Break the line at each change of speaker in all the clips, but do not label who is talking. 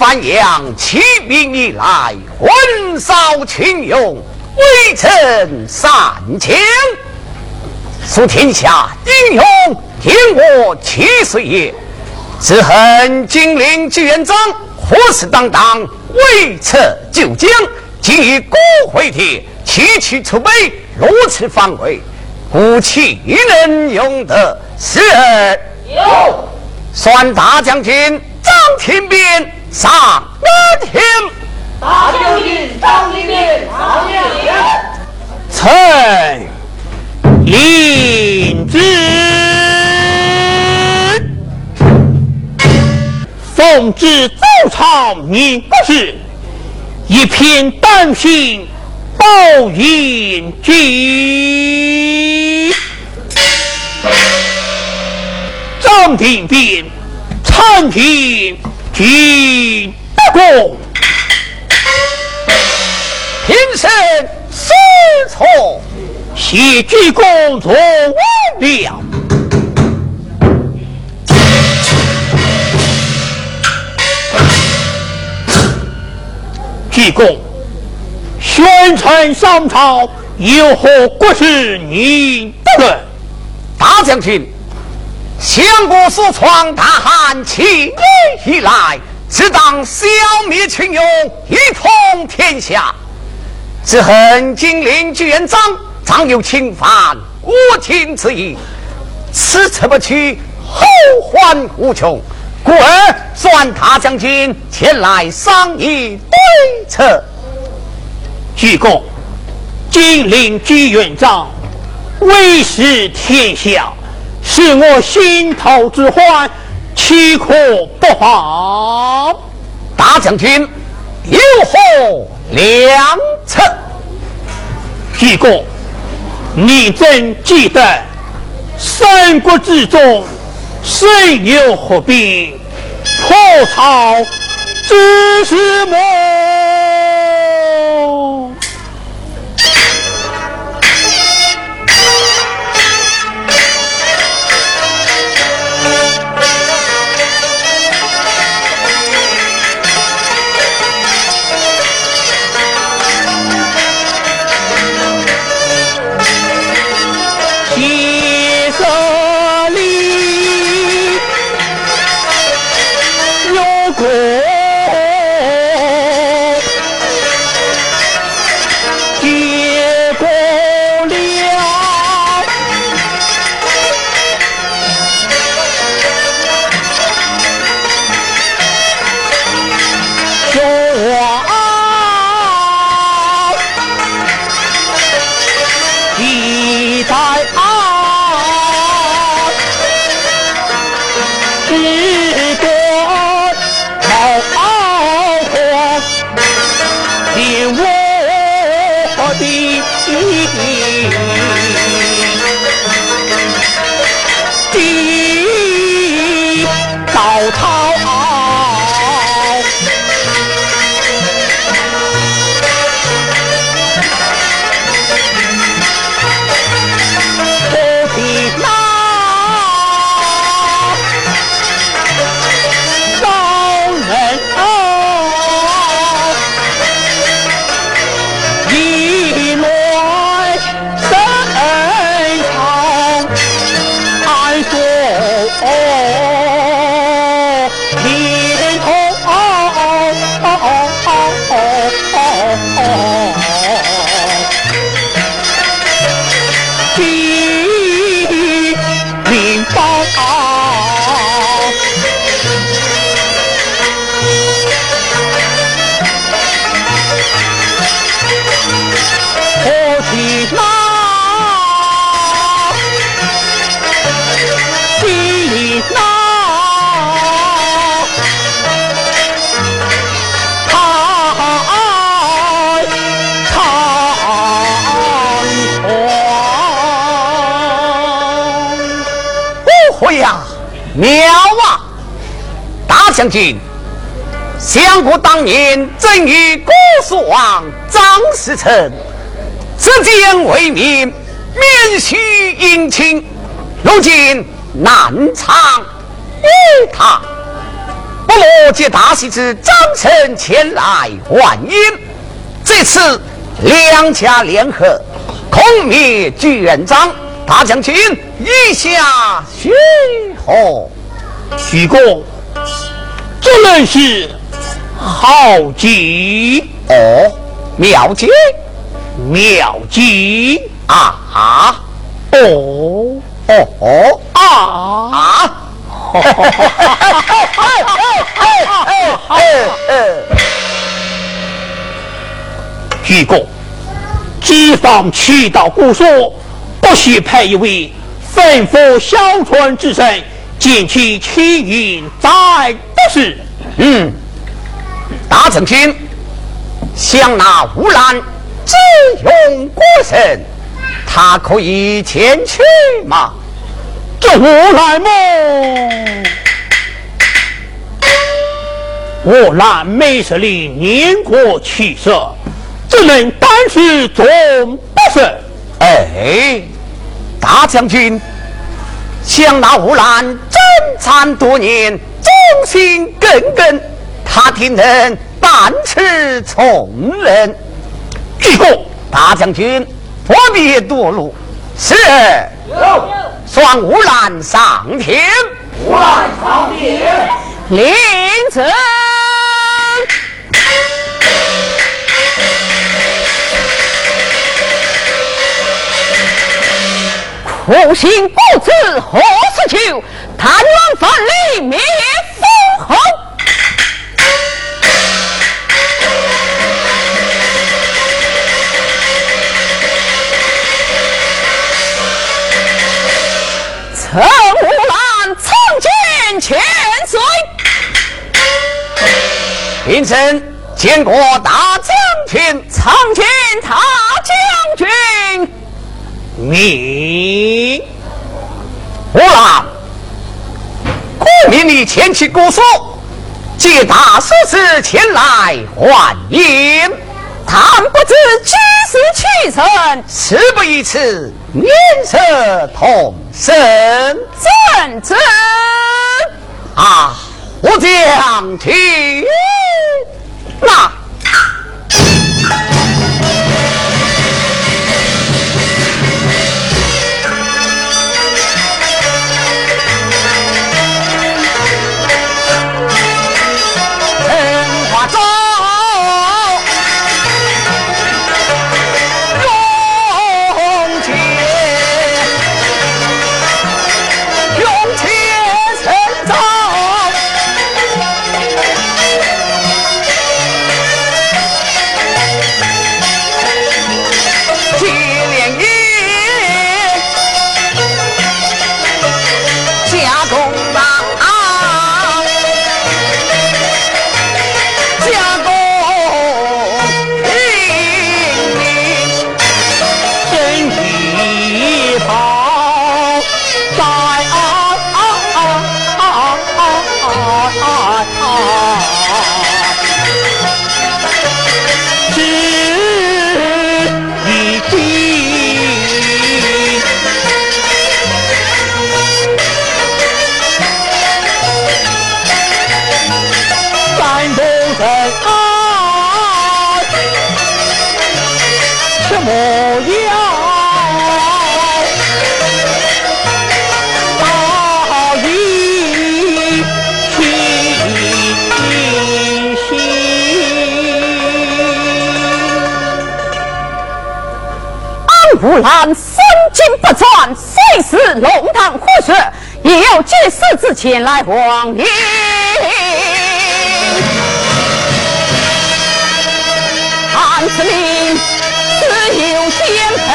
范阳起兵以来，混扫群勇，微臣三千，属天下英雄，听我七岁也。只恨金陵朱元璋虎视眈眈，威策九江，今以国会帖，区区储备，如此防卫，故岂能用得？是。
有。
算大将军。张天鞭上哪天？
大将军张天鞭上哪天？
臣领旨，奉旨奏朝宁国事，一片丹心报应君。张天鞭。谢鞠躬做完了。鞠躬，宣传上朝有何国事？你不论，
大将军。相国所创大汉起义以来，只当消灭群勇，一统天下。只恨金陵巨元璋常有侵犯国境之意，此策不取，后患无穷。故而转大将军前来商议对策。
鞠躬，金陵朱元璋威势天下。是我心头之患，岂可不防？
大将军有何良策？
鞠躬，你真记得三国志中，谁有何兵？破曹之事么？
将军，相国当年赠与郭叔王张士诚，只见为民，免许姻亲。如今南昌与他，不罗接大喜之张成前来欢迎。这次两家联合，攻灭朱元璋大将军，意下许何？
徐公，这人是好计
哦，妙计，
妙计
啊！
哦
哦哦
啊！
啊！
徐公，机方去到故所，不须派一位吩咐小船之人进去请运，在是？
嗯，大将军想那乌兰智勇过人，他可以前去吗？
这我来么？我兰美色里年过七十，只能单是总不是。
哎，大将军想那乌兰征战多年，忠忠心耿耿，他定能办此重任。
这个
大将军不必多虑，是有双乌兰上天，
无赖长天，
领旨。苦心不知何时求，但愿奋力灭封侯。陈无兰曾见千岁，
平生见过大将军，
曾见大将军。
你
乌兰，故命你前去姑苏，借大叔子前来还迎。
倘不知几时取胜，
事不宜迟，面色同生
怎知？
啊！我将听，那。
无兰身经不转，虽是龙潭虎穴，也要借世之前来皇迎。汉子命自有天配，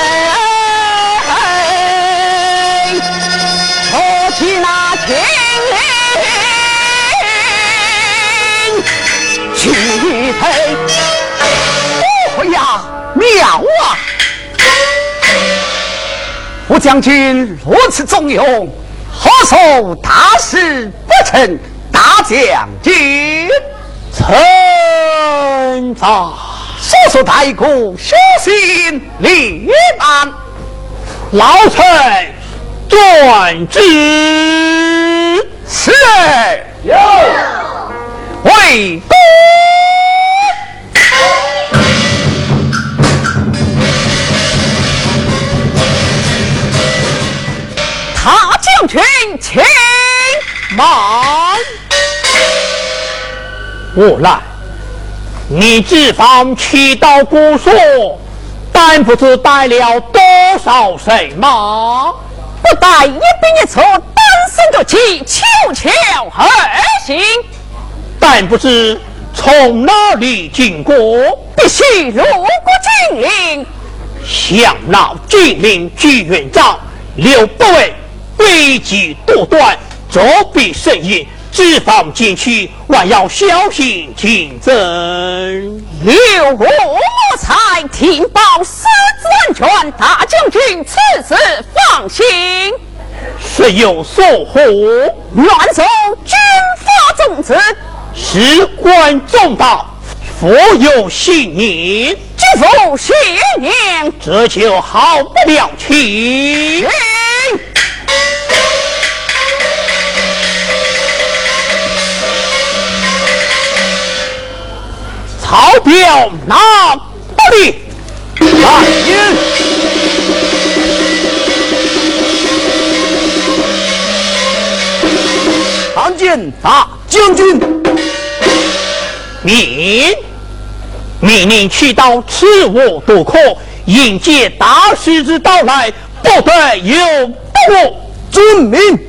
何其那天灵去配。
呀，妙啊！吴将军如此忠勇，何愁大事不成？大将军，
臣在。
速速带鼓，小心立案。
老臣转旨。
是。
我来，你这方去到姑所，但不知带了多少人马？
不带一兵一卒，单身着骑，悄悄而行。
但不知从哪里经过，
必须路过金陵。
想老金陵聚院长刘不韦诡计多端，作弊甚严。只防进去，万要小心谨慎。
有我才听报司子安全，大将军此次放心。
是有所获？
乱送军法宗旨，
事关重大，佛有信念，
知否信念，
这就好不了去。曹彪拿不利，来人！
参见大将军。
你命令去到赤沃渡口迎接大师之到来，不得有不误。
遵命。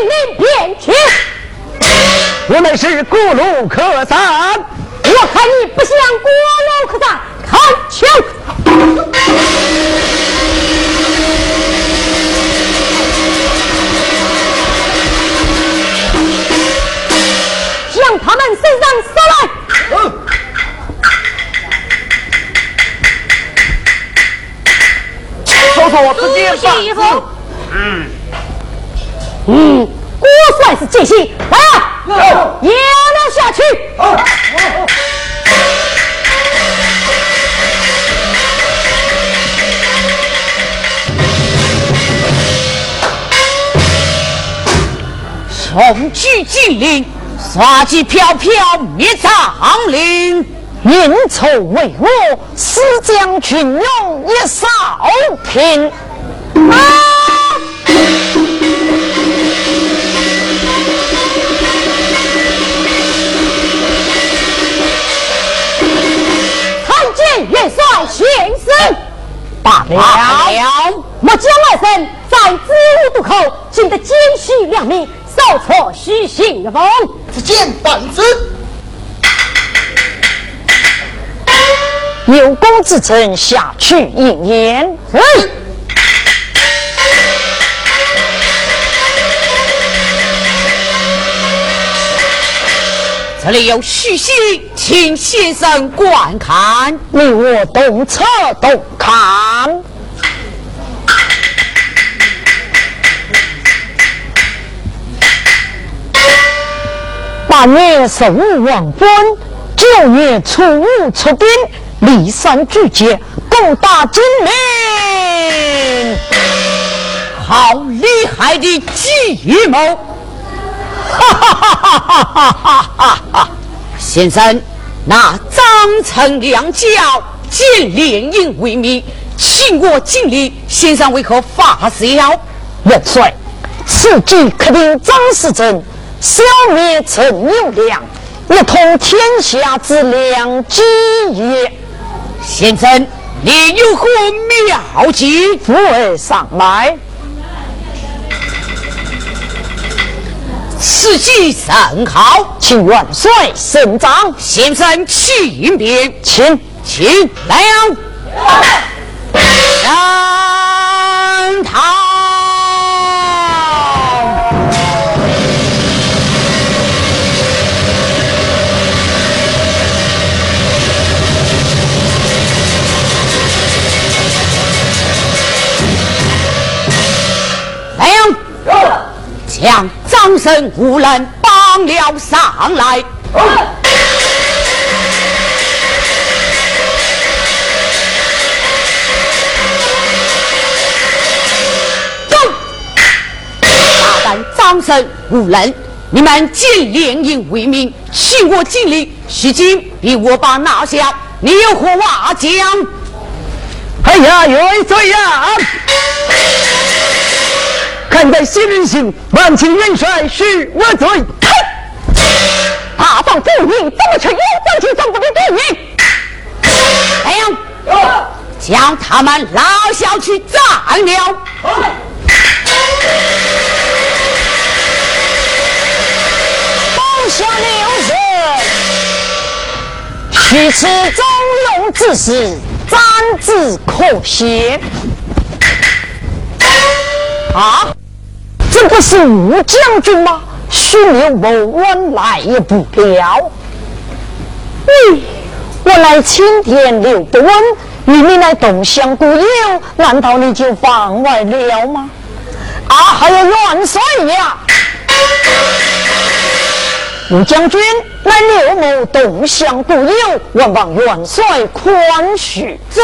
从我金陵边去？
我们是过路客栈，
我看你不像过路客栈，看枪！向他们身上射来！
说说自己吧。
嗯嗯，我算是尽心，来啊，压了下去。雄踞金陵。杀鸡飘飘灭长陵，运筹帷幄，死将军勇一扫平。啊！先生，罢了。末将二生在子午渡口，见得奸细两名。少错虚行的风，
只见本子。
有功之臣下去一言。这里有虚信，请先生观看。你我动车动看。
八月十五黄昏，九月初五出兵，骊山拒捷，攻打金陵。
好厉害的计谋！先生，那张成良教见联营为密，请我尽礼。先生为何发笑？
元帅，此计可令张世珍消灭陈友良，一统天下之良机也。
先生，你有何妙计？
扶为上来。
此计甚好？
请元帅深掌
先生去迎
请。
请来呀来来呀来呀枪张生五人绑了上来。走！大胆张生五人，你们尽联营为名，请我尽力，须今逼我把拿下，你有何话讲？
哎呀，元帅呀！看在新人心，万请元帅恕我罪。
大放不义，怎么却有将军总部的对应？
哎呀，将他们拉下去斩了。
放下六人，虚此中庸之事，暂之可惜。啊！这不是吴将军吗？许留某晚来也不了。喂，我来青天留不稳，与你来东乡故友，难道你就放外了吗？啊，还有元帅呀！吴将军来刘某东乡故友，望望元帅宽恕。
走。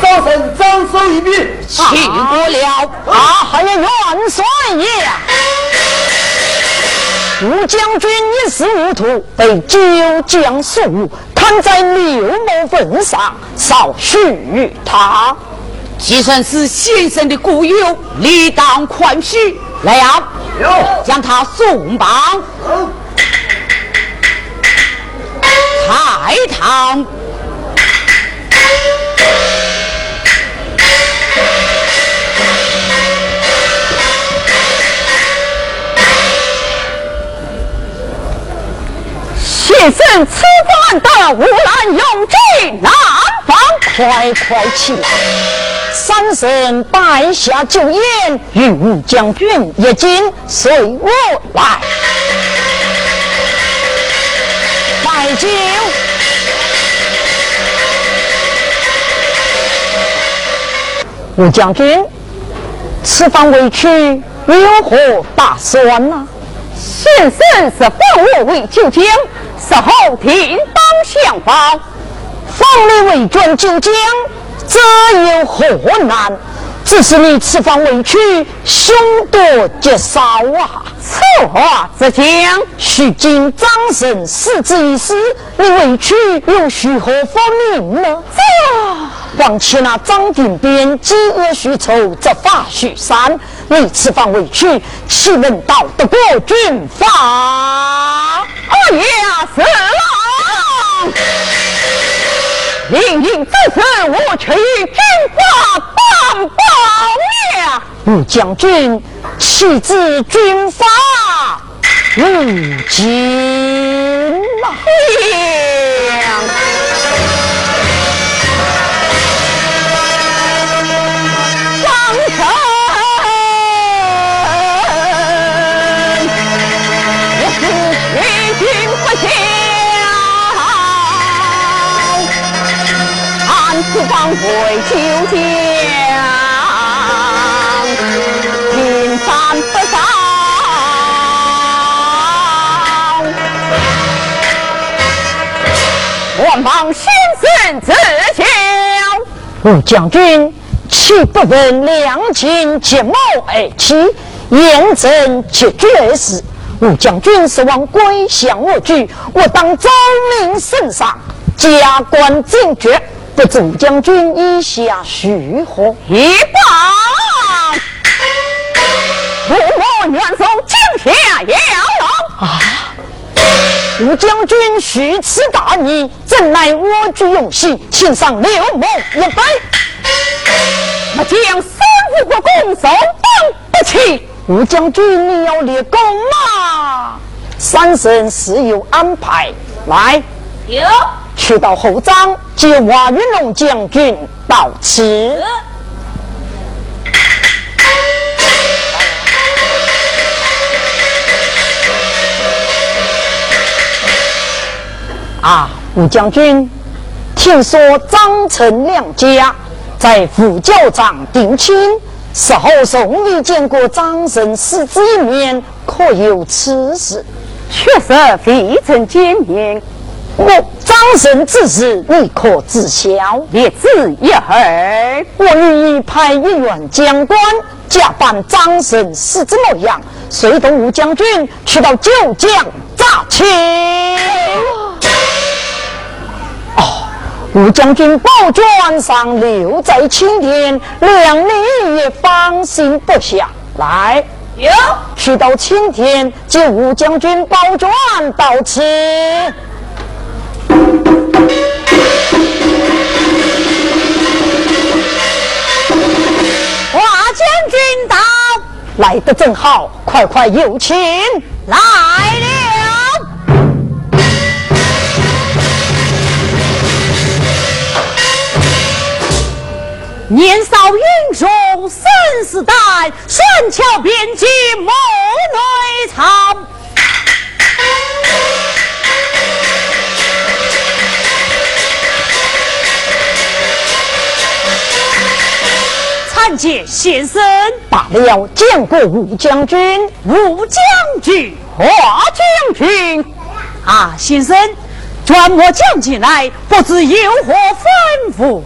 招生张守一兵，
请过了。
啊，还有元帅爷，吴将军一时糊涂，被九江数，看在刘某份上，少许他。
既算是先生的故友，理当宽恕。来呀，将他送绑。太堂。
先生吃饭的无兰永济南方，快快起来！三声拜下酒宴，与吴将军一进，随我来。拜酒。吴将军，此番回去有何打算呢？
先生是封我为九江，事后听当相报。
封你为转九江，这有何难？只是你此番委屈，凶多吉少啊！
此话怎讲？
须经张神死之一事，你委屈又许何方明呢？
这，
况且那张定边积恶许仇，执法许善，你此番委屈，岂能到得过军法？
哎呀，是郎！令人自事，我取与军法伴白
面。将军，岂知军法无情啊？
是放回秋天，
云山不少，我望先生自求。哦，将军，岂不闻良禽节貌而栖，言正绝句而死？吾将军是望归降我去，我当昭明圣上，加官进爵。不知吴将军意下如何？
一棒，父母愿送金下阎王啊！
吴将军许此大逆，怎奈我举用心，请上刘某一杯。
我将三虎国公送当不起。
吴将军，你要立功吗？三生自有安排。来，
有
去到后帐接瓦云龙将军到此。啊，吴将军，听说张成两家在副教场定亲，事后从未见过张生师子一面，可有此事？
确实未曾见面。
我张生之事，你可知晓？
列子一儿，
我愿意派一员将官假扮张生师子模样，随同吴将军去到九江诈亲。吴将军宝卷上留在青天，两你也放心不下。来，
有
去到青天接吴将军宝卷到此。
华将军到，
来得正好，快快有请
来了。年少英雄生死担，顺桥边际梦内藏。参见先生，
罢了。见过吴将军，
吴将军，华将军。啊，先生，转我将进来，不知有何吩咐？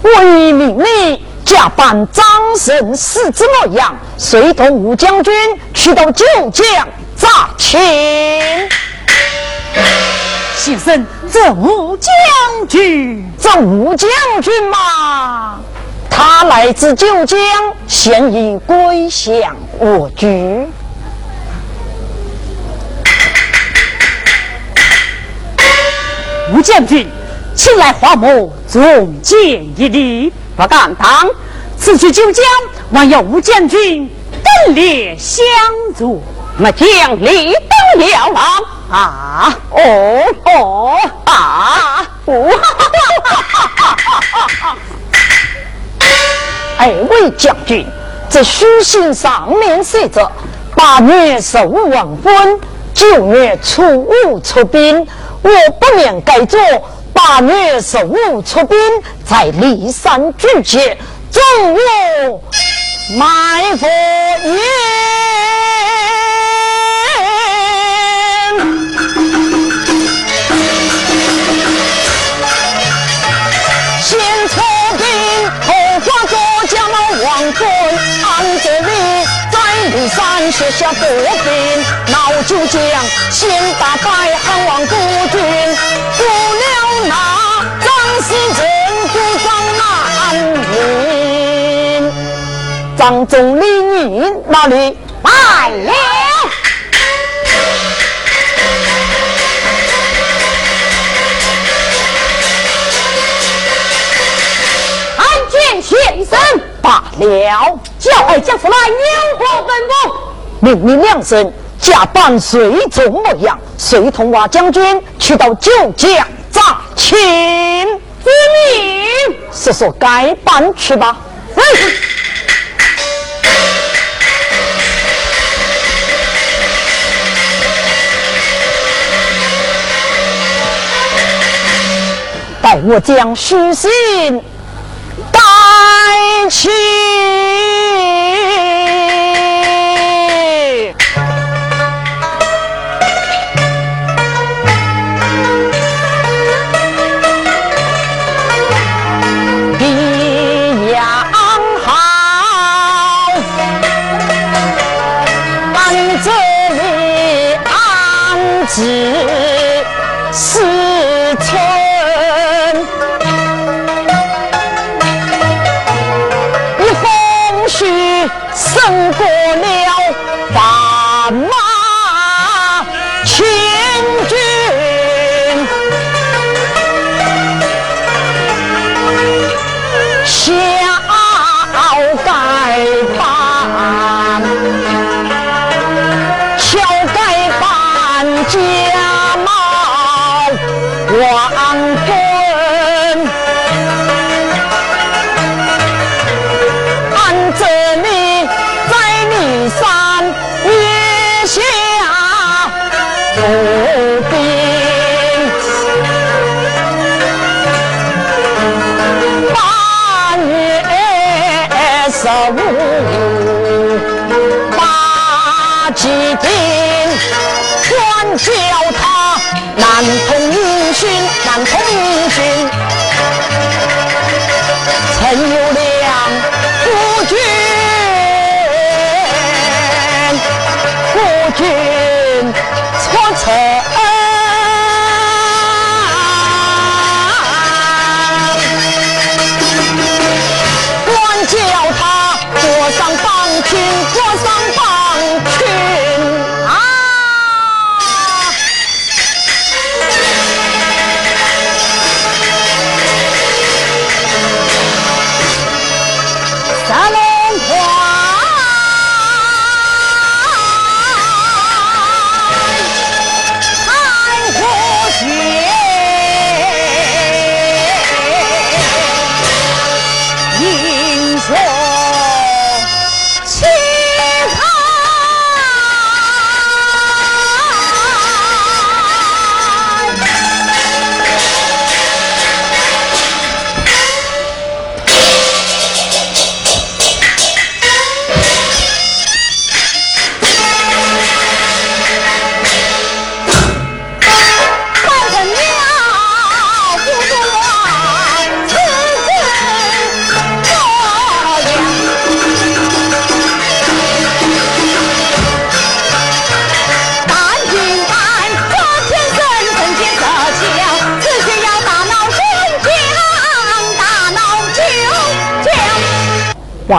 我已命你假扮张神是之模样，随同吴将军去到九江诈亲。
先生，这吴将军，
这吴将军嘛，他来自九江，现已归降我局。
吴将军，请来华某重见一礼。不敢当，此去九江，望要吴将军登列相助。
末将立等了郎
啊！
哦哦啊！哦！
二位将军，这书信上面写着：八月十五完婚，九月初五出兵。我不免改做八月十五出兵，在骊山聚集，中午埋伏营。在骊山写下国兵，闹九江，先打败汉王孤军，不了那张士正孤张南陵。张总理你哪里
来了？
参见先生。
罢了，
叫二将出来，牛火本部。
命你两声，假扮随从模样，随同瓦将军去到九江诈亲。
之命。
是说该办去吧。待我将书信带去。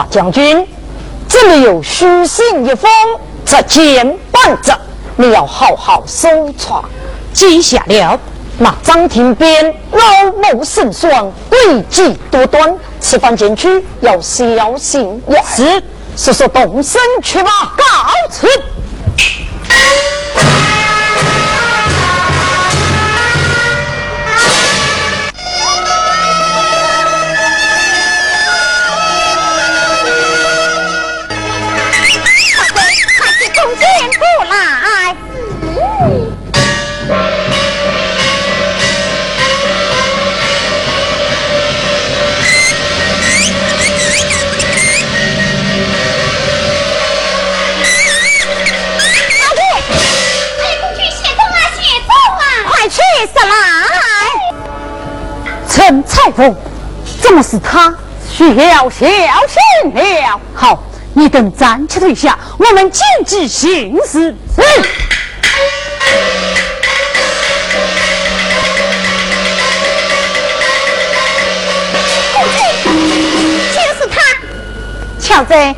江。哇，将军，这里有书信一封，这监办着，你要好好收藏。记下了。那张廷鞭老谋深算，诡计多端，此番前去要小心也。是，速速动身去吧。告辞。
陈彩凤，怎么是他？需要小心了。好，你等暂且退下，我们见机行事。是。
就是他。乔子，你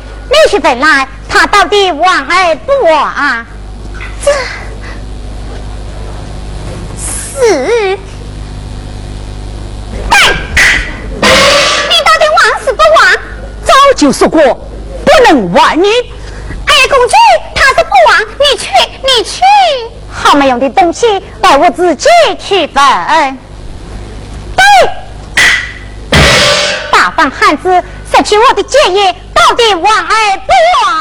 是本来，他到底往而不往啊？这是。
就说过，不能玩你。
二，公主，他是不往，你去，你去。好没用的东西，待我自己去分。对，大方汉子，失去我的建议，到底往而不往？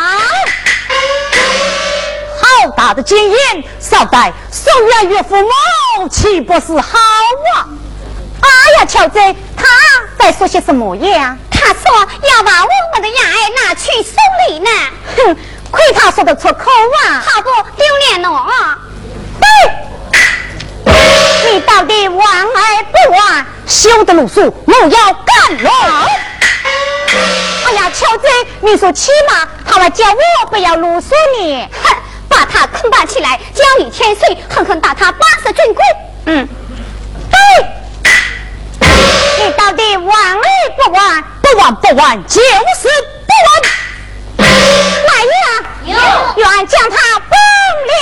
好大的经验，少待送养岳父母，岂不是好啊？
哎呀，乔子，他在说些什么呀？他说要把我们的牙儿拿去送礼呢。哼，亏他说得出口啊！好不丢脸哦！对，你到底玩而不玩？
休得鲁肃，我要干了！
哎呀，乔子，你说起码他们叫我不要鲁肃你，哼，把他捆绑起来，交以千岁，狠狠打他八十军棍。嗯，对，你到底玩而不玩？
不闻不问，就是不闻。
来人啊，有将他崩了。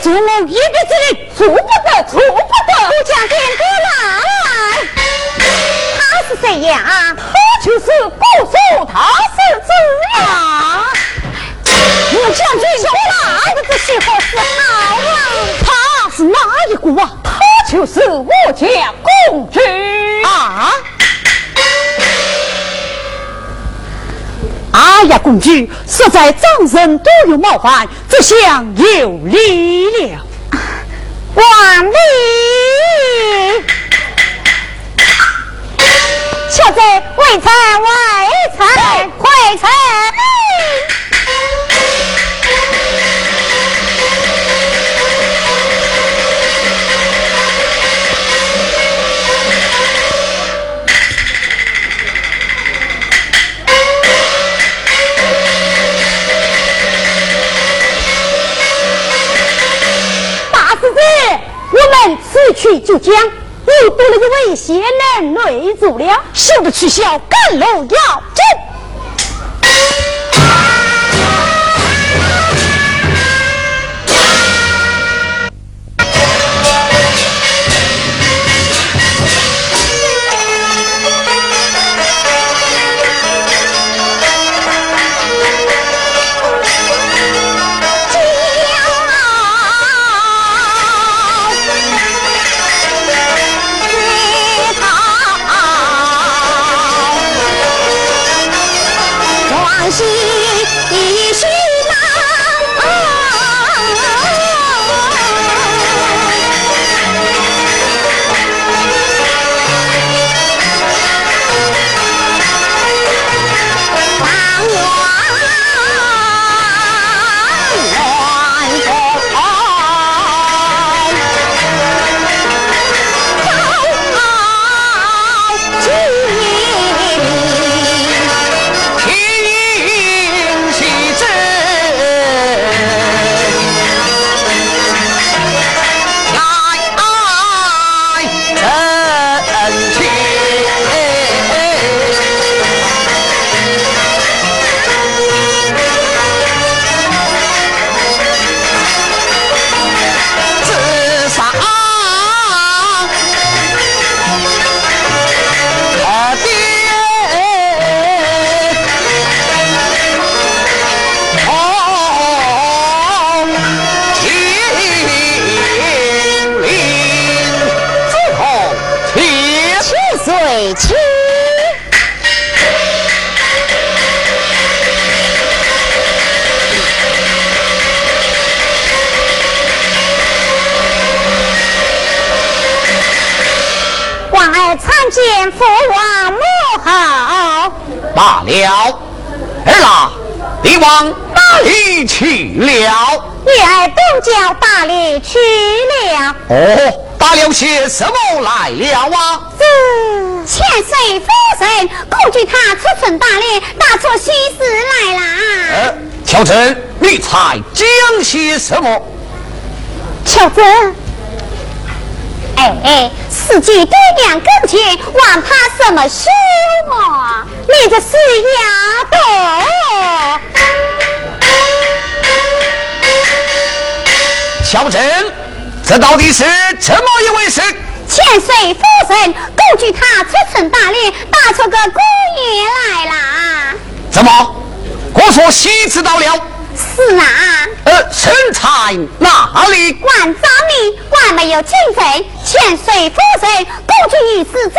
祖母一别之令，
出不得，出不得！武将军过来，他是谁呀？
他就是姑苏大世子啊！武将军过来，
这是何是好啊？
他是哪一个啊？
他就是我家公主
哎呀，公主，实在张人多有冒犯，这厢有礼了。
万礼，小子，为臣，为臣，我们。
此去就将又多了一位贤人内助了，休得取消，赶路要紧。
了。儿郎，你往哪里去了？
女儿东郊打猎去了。
哦，打了些什么来了啊？
这千岁夫人恐惧他出城打猎，打出喜事来
了。乔真，你猜讲些什么？
乔真。哎，四季爹娘跟前，还怕什么羞啊？你这死丫头！
小珍，这到底是怎么一回事？
千岁夫人根据他出城打猎，打出个姑爷来啦。
怎么？我说喜知道了。
是啊，
呃，身材哪里？
万丈里还没有进城。千岁夫人，公主与世子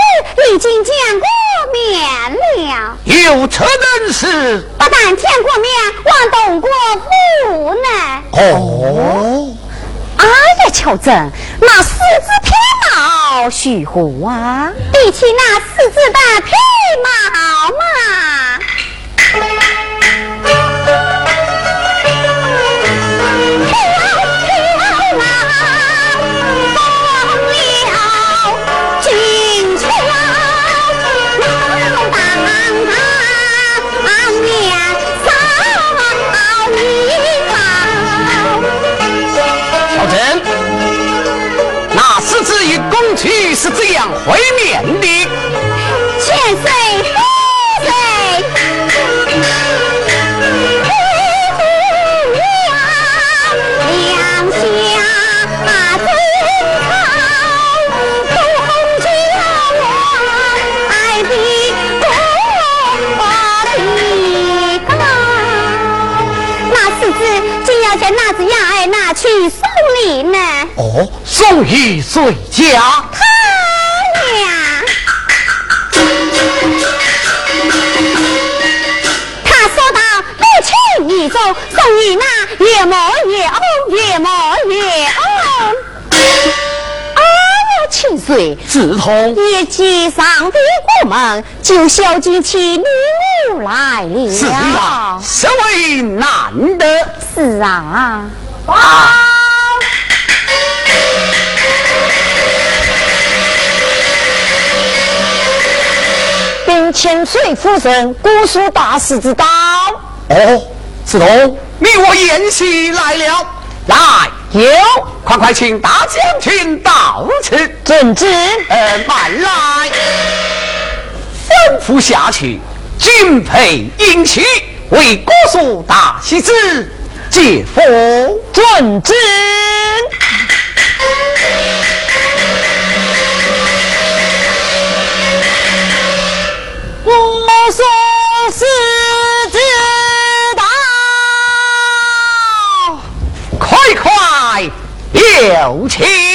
已经见过面了。
有这等事？
不但见过面，还动过武呢。
哦，
哎呀，乔真，那四只匹马
要许护啊？比起那四只的皮毛嘛。送
与谁家？
送你那越磨越欧，越磨越欧。啊，千岁，
自从
你接上的过门，就孝敬起女儿来了。
是啊，实为难得。
是啊。
啊！
禀千岁夫人，姑苏大师之道。
哦。子龙，你我宴席来了，来
有，
快快请大将军到此。
遵旨。
呃，慢来，吩咐下去，敬佩英气为姑苏大喜子，接福。
遵旨。
送死
之道，
快快
有请。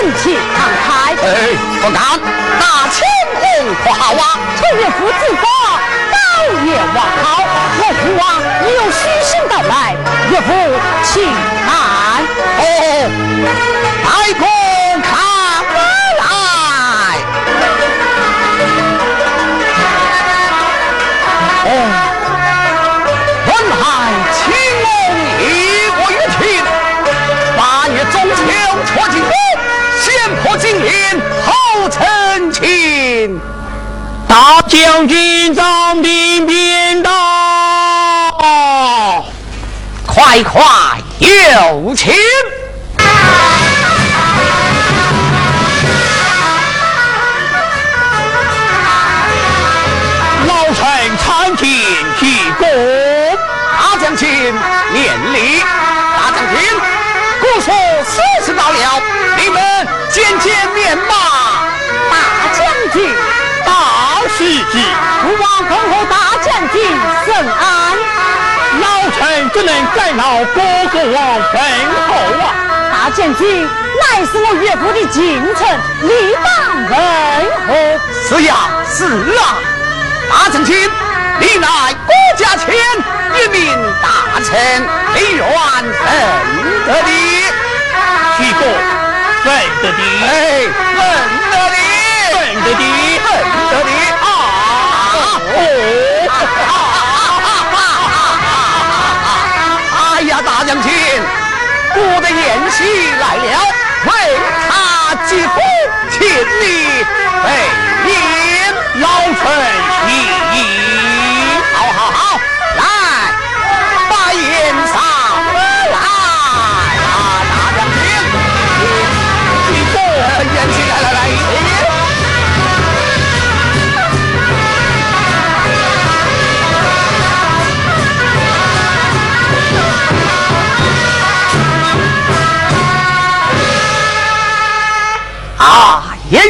盛气慷慨，
哎，不敢，大清红可好啊？
从岳父自保，高也王好。我父王已有虚声到来，岳父请安。
哦，太公。
大将军张兵兵到，
快快有请！
臣只能代劳哥哥王吩候啊！
大将军乃是我岳父的近臣，理当问候。
是呀，是啊。大将军，你乃国家千一名大臣，你愿认得的？
许过认得的，
哎，认得的，
认得的，
将军，我的宴席来了，为他接福，请你备宴，
老臣一应。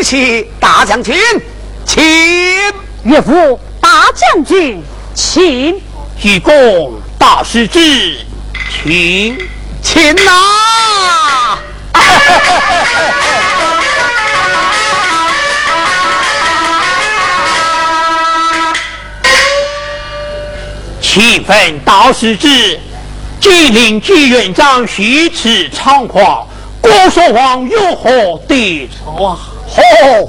启大将军，请
岳父大将军，请。
愚公大师之，请。
请。呐！
启奉大师之，金陵剧院长许此猖狂，郭说王有何对策啊？
嚯，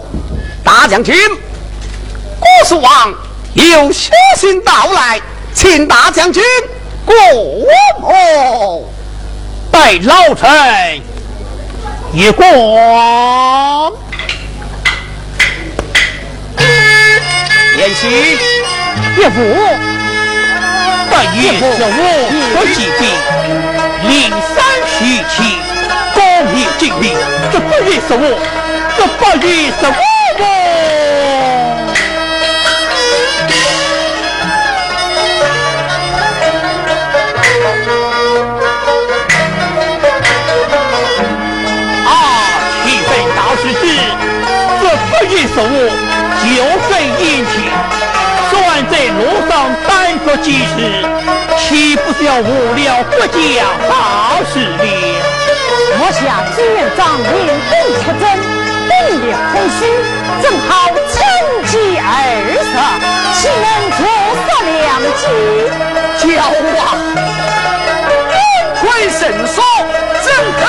大将军，郭叔王有书信到来，请大将军过目。
待老臣一观。
延禧，
岳父，
本月是我的疾病，灵山虚气，高明精明，这不也是我，这不也是我吗？啊，启本大师之，这不也是我，就在眼前，算在路上耽搁几时，岂不是要误了国家大事了？
我下朱元璋领兵出征，兵力空虚，正好趁机而射，岂能错失良机？
狡猾，兵贵神速，怎可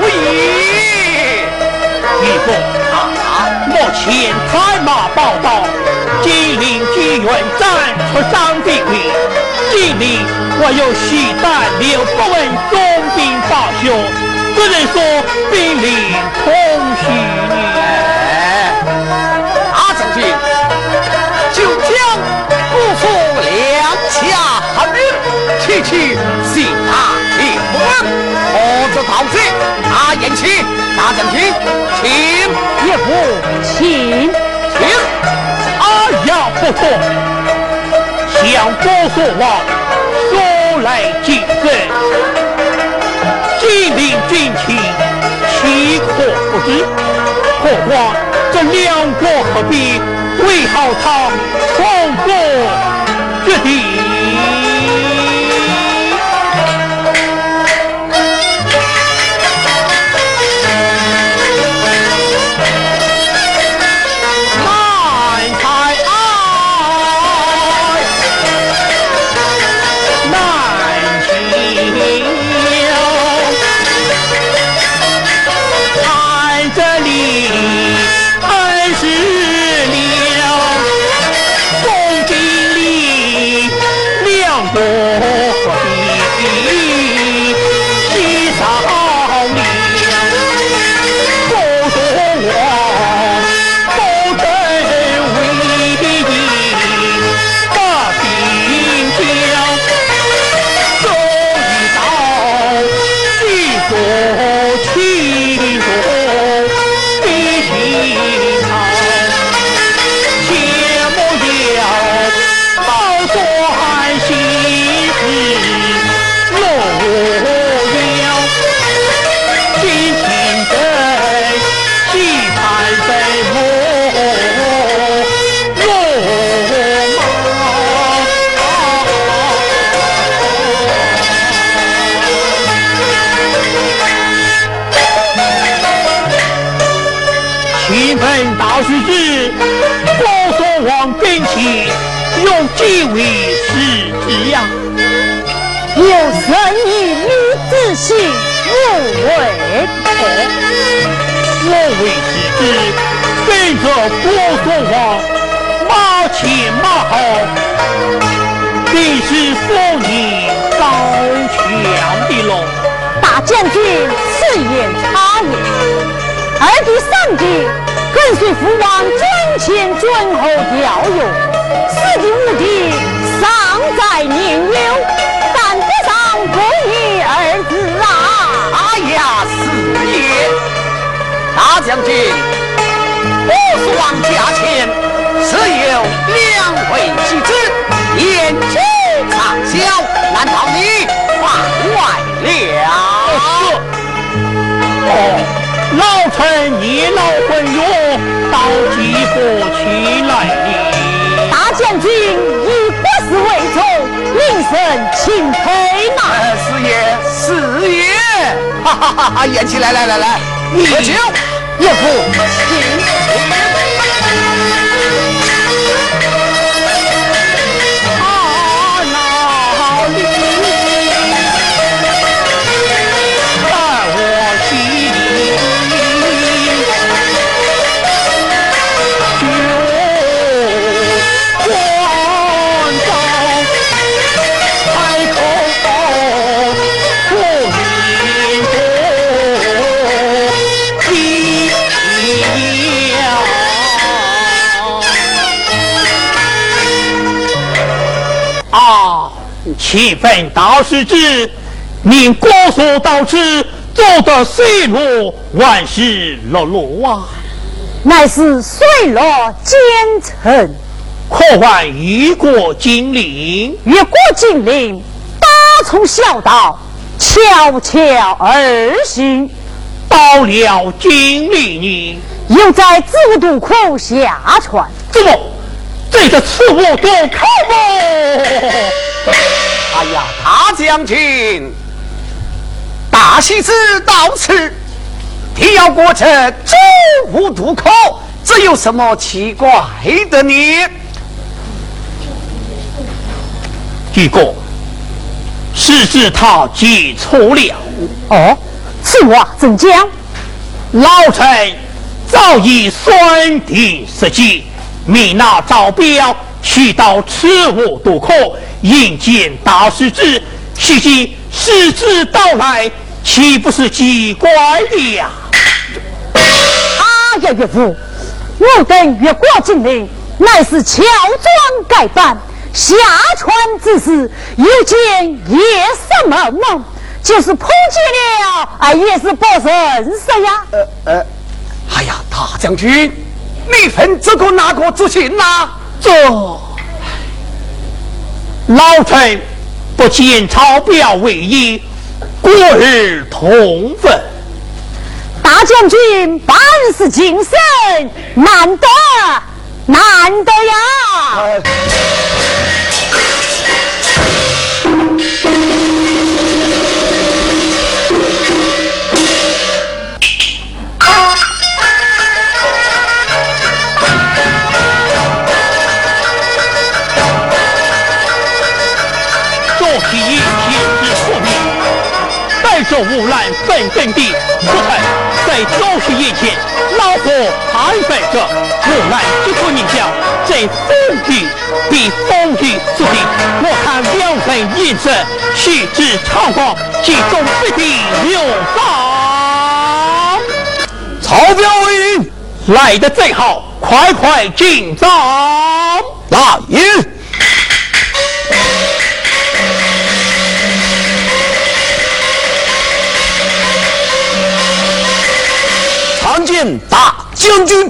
不义？
一个啊，目前太马报道，金陵剧院展出张兵力，金陵我有许丹刘不问总兵报效，只能说兵临空虚呢。
哎，大将军，就将不负两下寒人，区区信他一门，何则告辞？啊，延禧，大将军，请
岳父，请
请。
哎呀，不错，向郭所望，说来谨慎。金陵军情，岂可不知？何况这两国合璧，为好他从国决定。言
差也。二弟三弟跟随父王尊前尊后调用，四弟五弟尚在年幼，但得上不义儿子啊！
哎呀，四爷，大将军，我所望驾前是有两位妻子，言之尚小，难道你
老臣一老昏弱，到济国去来了。
大将军以国事为重，领神钦佩嘛。
四爷，四爷。哈哈哈哈！演起来，来来来，喝酒，
岳父，请。
启奉大师旨，您国所到此，走得水落万事落落啊！
乃是水落兼程，
可还越过金陵？
越过金陵，打从小道，悄悄而行，
到了金陵呢，
又在自渡口下船。
怎么？这个刺我多看吗？
哎呀，大将军，大喜之到此，定要过这周武渡口，这有什么奇怪的呢？
一个，是指他记错了。
哦，此话怎讲？
老臣早已算定时机，命那赵彪去到此武渡口。迎见大师之，希冀师之到来，岂不是奇怪的呀？
啊呀，岳父，我等越过境内，乃是乔装改扮，下船之时，又见夜色蒙蒙，就是碰见了，啊，也是不认识呀。
呃呃，哎呀，大将军，你分这个哪个之行呐？
这。老臣不见钞票为宜，过日同分。
大将军办事谨慎，难得难得呀！
这乌兰本阵地，不臣在周氏眼前，老夫安排着。乌兰之父名叫这风雨，比风雨所定。我看两人眼色，须知长光，其中必定有法。
曹彪为营，
来得最好，快快进帐
来迎。将军，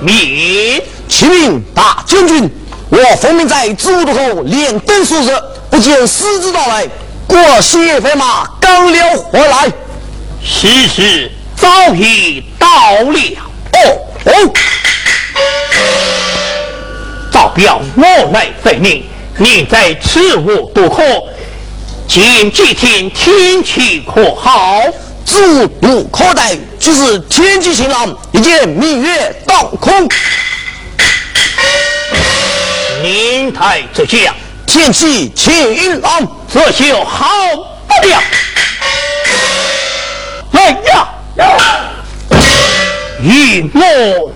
命
启禀大将军，我奉命在子午渡口连等数日，不见狮子到来。过血飞马刚了回来，
时时早已到了。
哦哦，
赵彪，我来奉命，你在此午渡口，近几天天气可好？
子午可待，就是天气晴朗，一见明月当空。
明台之将，
天气晴朗，
这就好不了。来呀，与我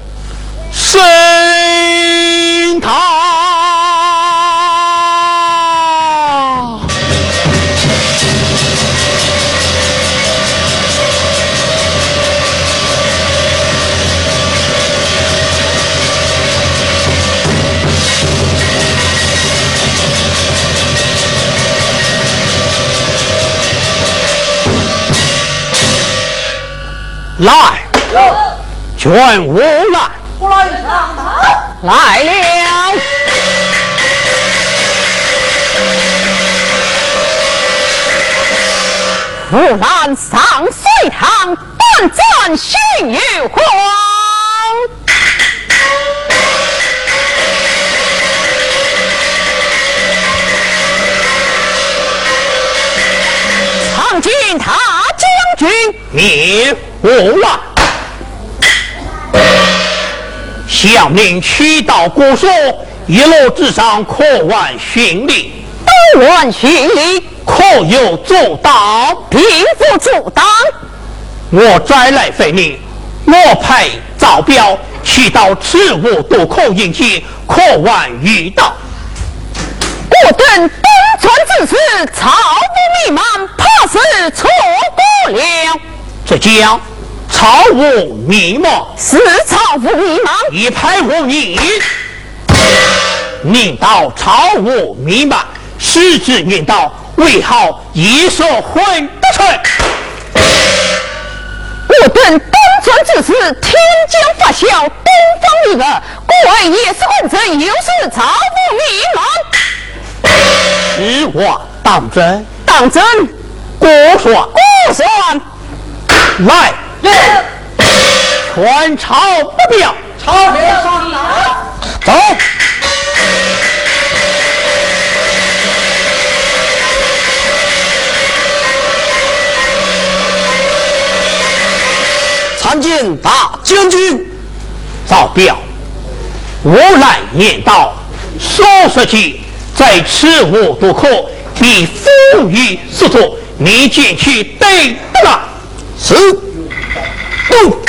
升堂。来，全无来，来了。
湖南上水塘，战战心有慌。参见大将军，
你我望。向您取道国说，一路之上可万训令，
都万训令，
可有阻挡？
贫不阻挡。
我再来费你，我派赵彪去到赤武渡口迎接，可万遇到。
我等东川之事，草木弥漫，怕是错过了。
这将草木迷茫，
是草木迷茫，
一派无你。念到草木弥漫，实质念到为好一所混不成。
我等东川之时，天将发笑，东方明儿，果然也是混成，又是草木弥漫。
实话当真，
当真，
果算，
果算。
来，全朝不表，
朝廷上来，
走。
参见大将军。
赵彪，我来念道，说说起在此无渡口，必风雨四座，你进去对不了。
是。不。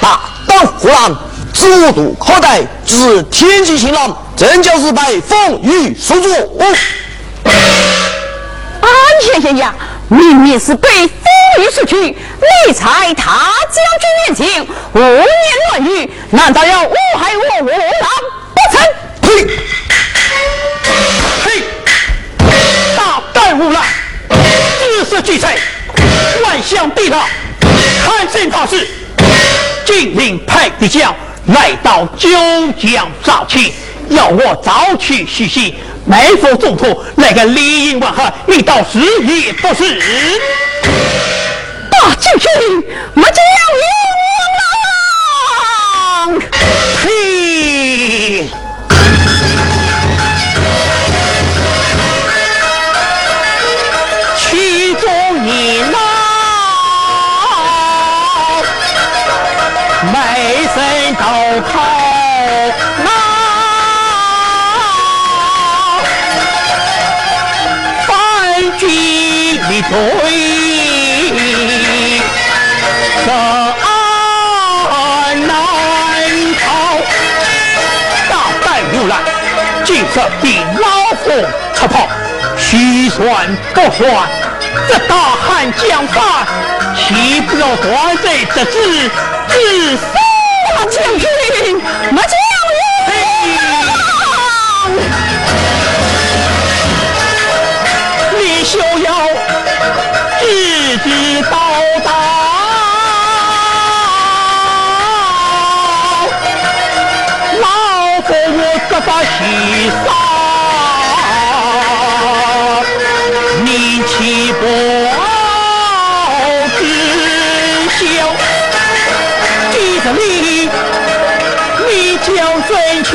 大刀护浪，自渡口待，指天际行浪，真叫是拜风雨所作。
哎呀呀呀！明明是被风雨所去，你才他将军面前胡言乱语，难道要诬害我无浪不成？
呸！
呸，大胆无赖，自私既贼，万象地道，参见大事，金陵派的将来到九江杀气，要我早去西西。埋伏中土，来个里应外合，你倒是也不是。
大将军，我将
冤今日比老夫出跑，虚算不算？这大汉将犯，岂不要断罪之子自杀？
将军，我将
把西沙，你岂不知晓？记着你，你将真情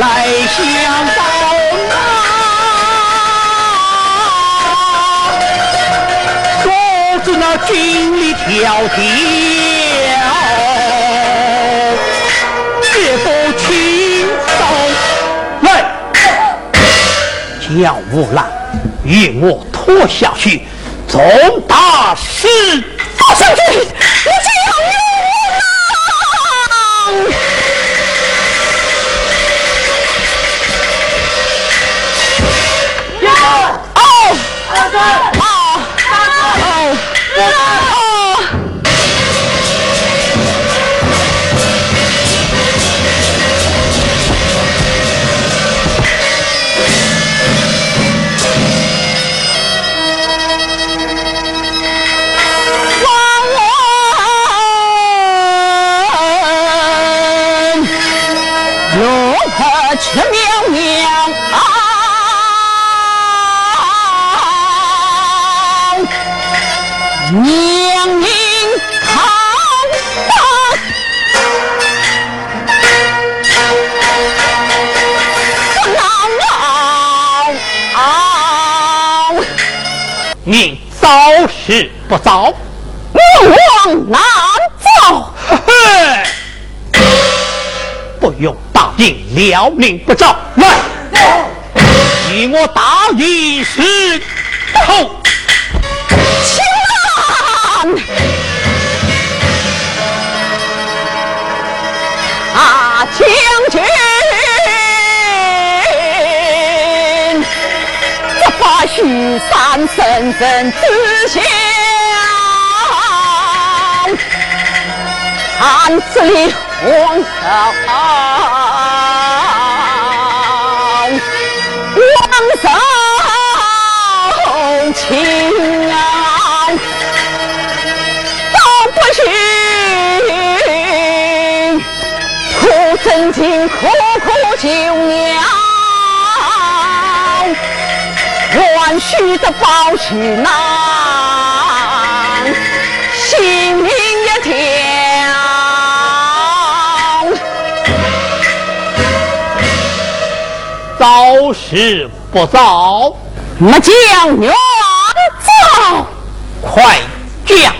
来相报。军力条条，将无赖与我拖下去，总大事发生！
娘娘好不
你早是不早。
我往南嘿嘿
不用答应辽宁不招来与我大一
时三深深知晓，暗子里黄少，王少情啊，都不行，苦真情愿许的报喜囊，性命一条。
早。是不早，
我将元走，
快讲！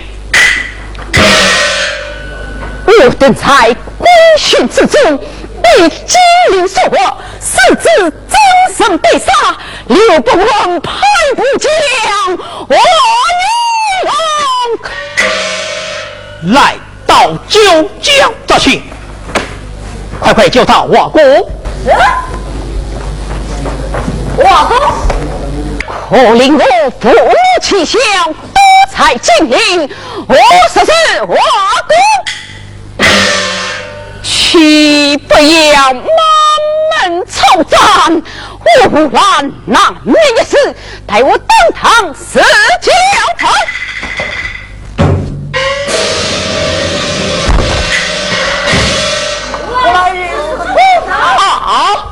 我等在归训之中，被金陵所获，甚至终身被杀，刘不闻派不将，我女
来到九江这去，快快叫他瓦工。
王公，可令我父母气象，多才精灵，我实是王公。岂不要满门抄斩？我无拦那女一死，待我当堂死教他。
好，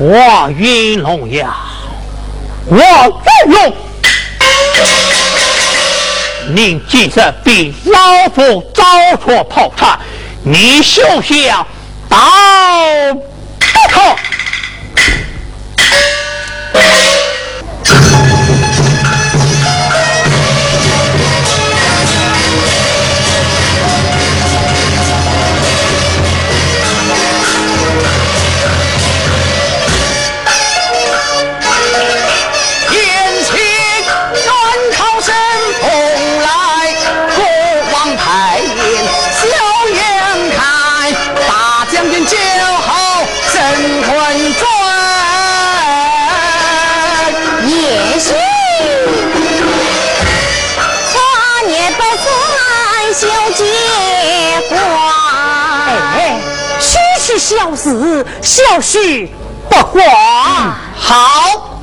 我云龙呀，我云龙。你既是被老夫早出泡茶，你休想到不可。
事，小许不慌。
好，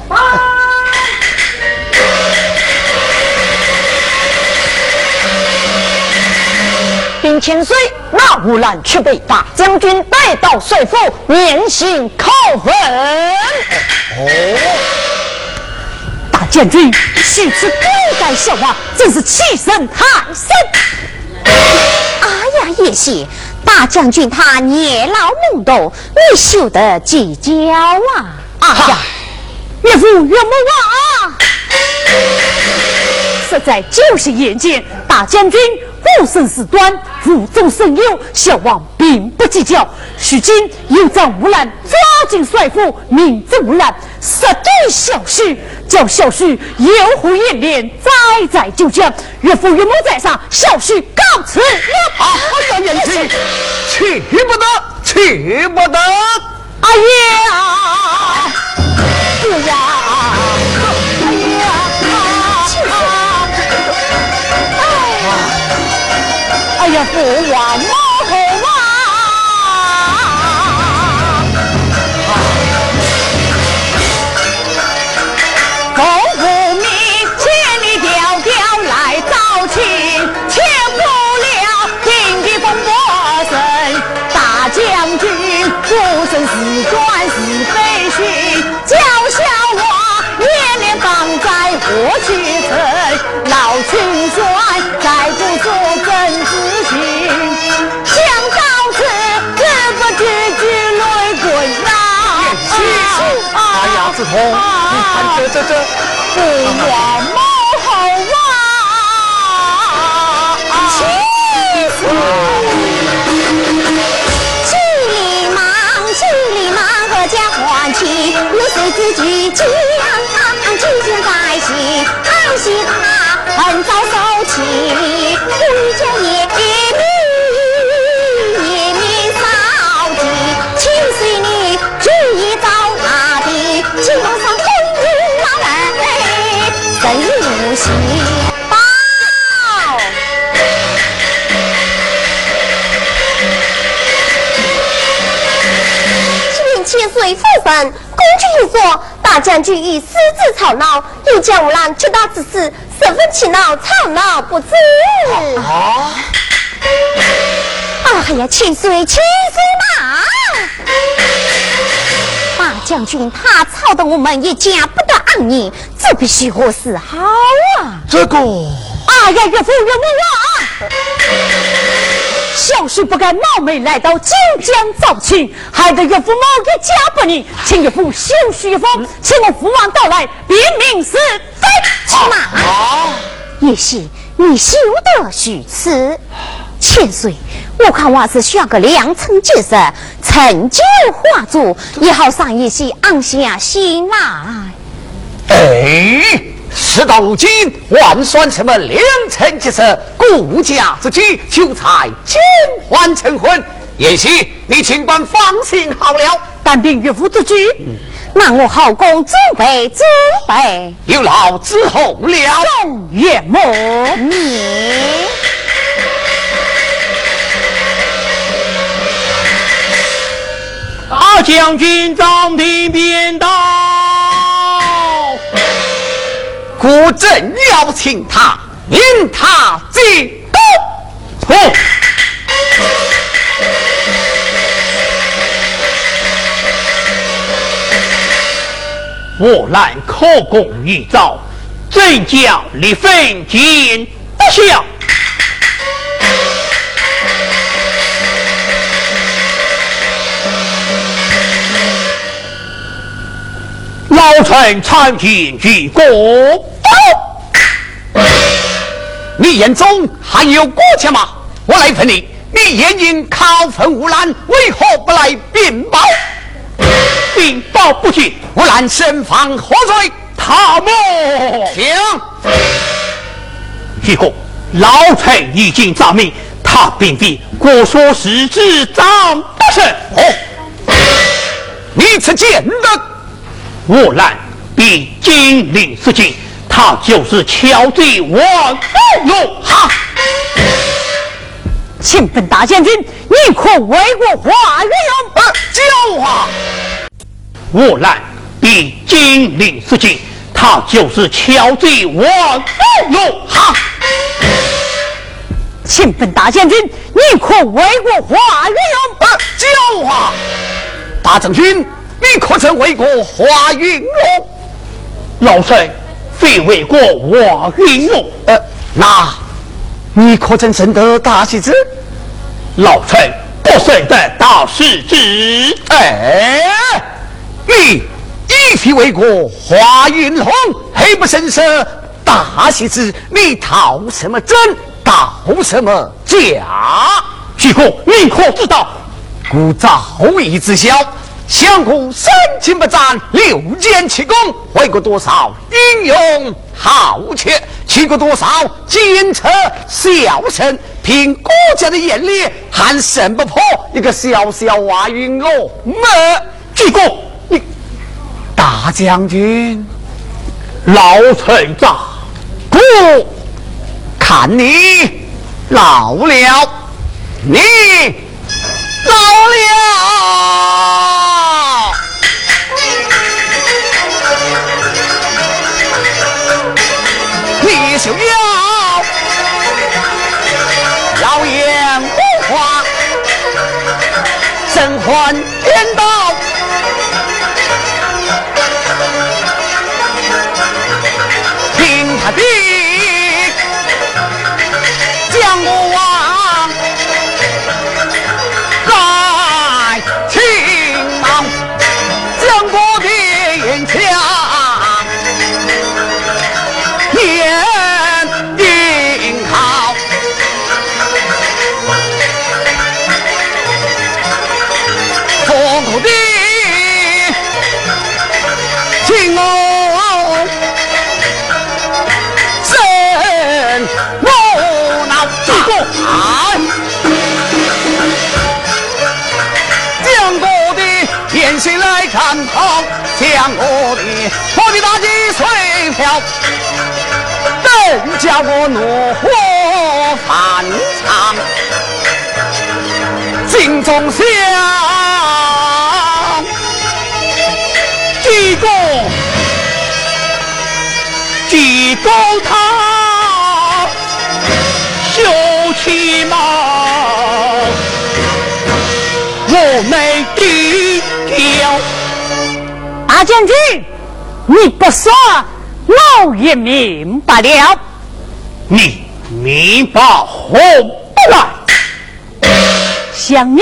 兵千岁，那无兰却被大将军带到帅府严刑拷问。哦，大将军许此狗改笑话，真是欺人太甚。
哎呀，叶谢，大将军他年老懵懂，你休得计较啊！
啊呀，岳父岳母啊！实在就是眼见大将军护身事端，负重甚忧，小王并不计较。如今有长无难抓紧帅府，明知无难，杀对小婿，叫小婿有虎演练，再在九江。岳父岳母在上，小婿告辞了。
好，大年轻，去不得，去不得。
哎呀，父王，哎呀，父王，
哎呀，子彤，你看这这这，
不忘母后啊！气死！急里忙，急里忙，合家欢气，六岁自己将，记现在心，爱惜他很早收起，
千岁夫人，公主一说，大将军已私自吵闹，又将无兰知道此事，十分气恼，吵闹不止。啊！哎呀，千岁，千岁嘛！大将军他吵得我们一家不得安宁，这必须何是好啊？
这个
哎呀，岳父岳母啊！小婿不该冒昧来到九江造亲，害得岳父某一家不宁，请岳父休许一封，请我父王到来，别明是非。
去马，也许你休得许此。千岁，我看我是需要个良辰吉日，成就化作，也好上一些安下心来。
哎，事到如今，还算什么良辰吉时？顾家之计，就才金环成婚。也许你尽管放心好了。
但凭岳父之举，
那我后宫准备准备。
有劳之后了。
宋岳母，
你
大将军张廷便到，
我正邀请他，引他进宫。
哦，我兰口供一诏，朕将立分见不孝。老臣参见举国。
你眼中还有国家吗？我来问你，你燕营考分无兰，为何不来禀报？
禀报不进，
乌兰身犯何罪？
他们
请。
举国，老臣已经查明，他并非国说实之张德胜。
哦，你此见的？
我兰必金陵事情，他就是乔贼王哟哈！
请本大将军，你可为我化冤勇？
呃，教啊！
我兰比金陵事情，他就是乔贼王哟哈！
请本大将军，你可为我化冤勇？
呃，教啊！大将军，你可曾为过华云龙？
老臣非为国我云龙，
呃，那你可曾生得大喜之？
老臣不生得大喜之。
哎，你一批为国华云龙，黑不生色大喜之，你讨什么真？讨什么假？
徐公，你可知道？
故早已知晓。相顾三秦不战，六剑奇功，为过多少英勇豪杰，去过多少奸臣小臣，凭国家的眼力，还胜不破一个小小华云龙么？
举国，
你大将军，
老臣在，
不看你老了，你老了。你就要妖言无话，神魂颠倒，听他的山旁，将我的我的大计随票，等叫我怒火翻肠，心中想，
济公，济公他
将军，你不说，老爷明白了。
你明白何不来？
像你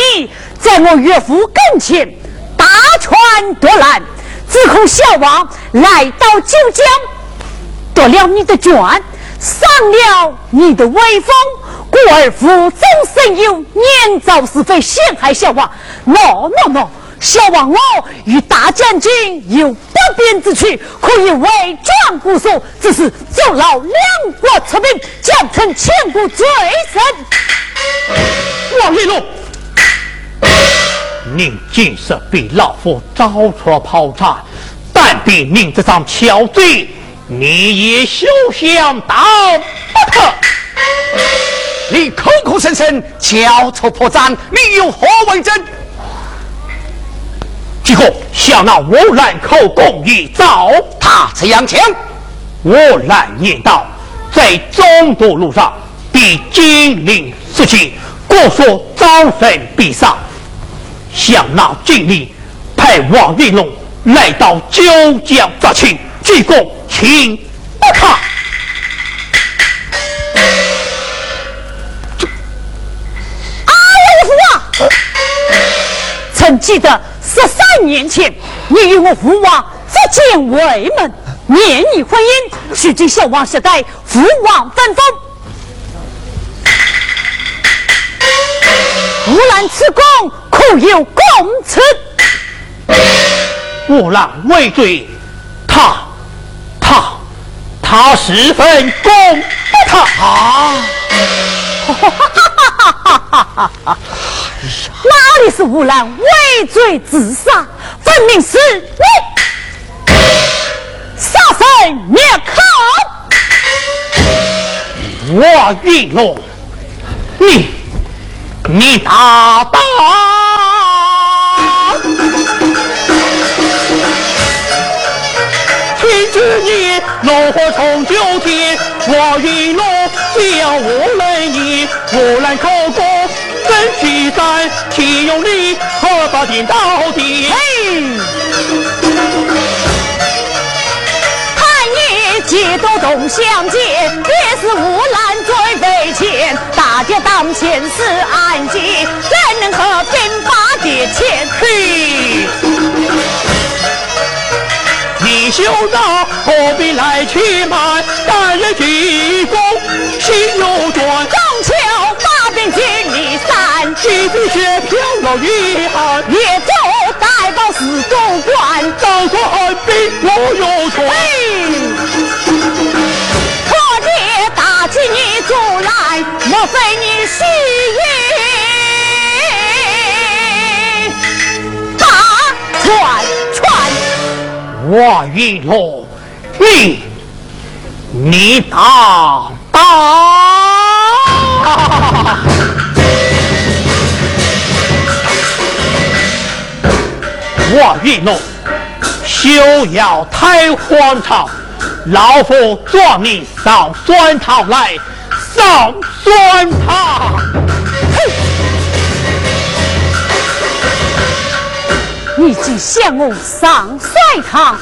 在我岳父跟前大权夺揽，指控小王来到九江，夺了你的权，丧了你的威风。故而父终身有年早死非，陷害小王。no no no，小王我与大将军有不便之处，可以为转不说，只是阻挠两国出兵，将成千古罪人。
王一龙，您今日被老夫找出炮战，但比您这张巧嘴，你也休想逃不可。
你口口声声交出破绽，你有何为证？
结果向那乌兰口供一遭，
他此样讲，
乌兰念道，在中途路上必金陵事情，故说招生必杀，向那经理派王玉龙来到九江抓亲，鞠躬请不看。
曾记得十三年前，你与我父王结见为门，免你婚姻，许今小王时代，父王分封。吾兰此功，可有公此？
乌兰畏罪，他他他十分公不他啊！
哪里是乌兰畏罪自杀，分明是你杀身灭口！
我云龙，你你大胆！听知你怒火冲九天，我云龙叫无人言，无兰口供真虚在，岂有你何把天到底？
看你几度动相见，也是无兰最为前。大家当前是案件，怎能和兵法叠前？
嘿，你休闹，何必来去卖？但愿鞠躬，心有转。
中秋发兵军离散，
几滴血飘了遗憾。
越州代报司主官，
当作汉兵我有错。
我爹打起你主来，莫非你是也大传传？
我云龙，你你大大。我云龙，休要太荒唐，老夫抓你上酸汤来，上酸汤。
你竟向我上帅堂，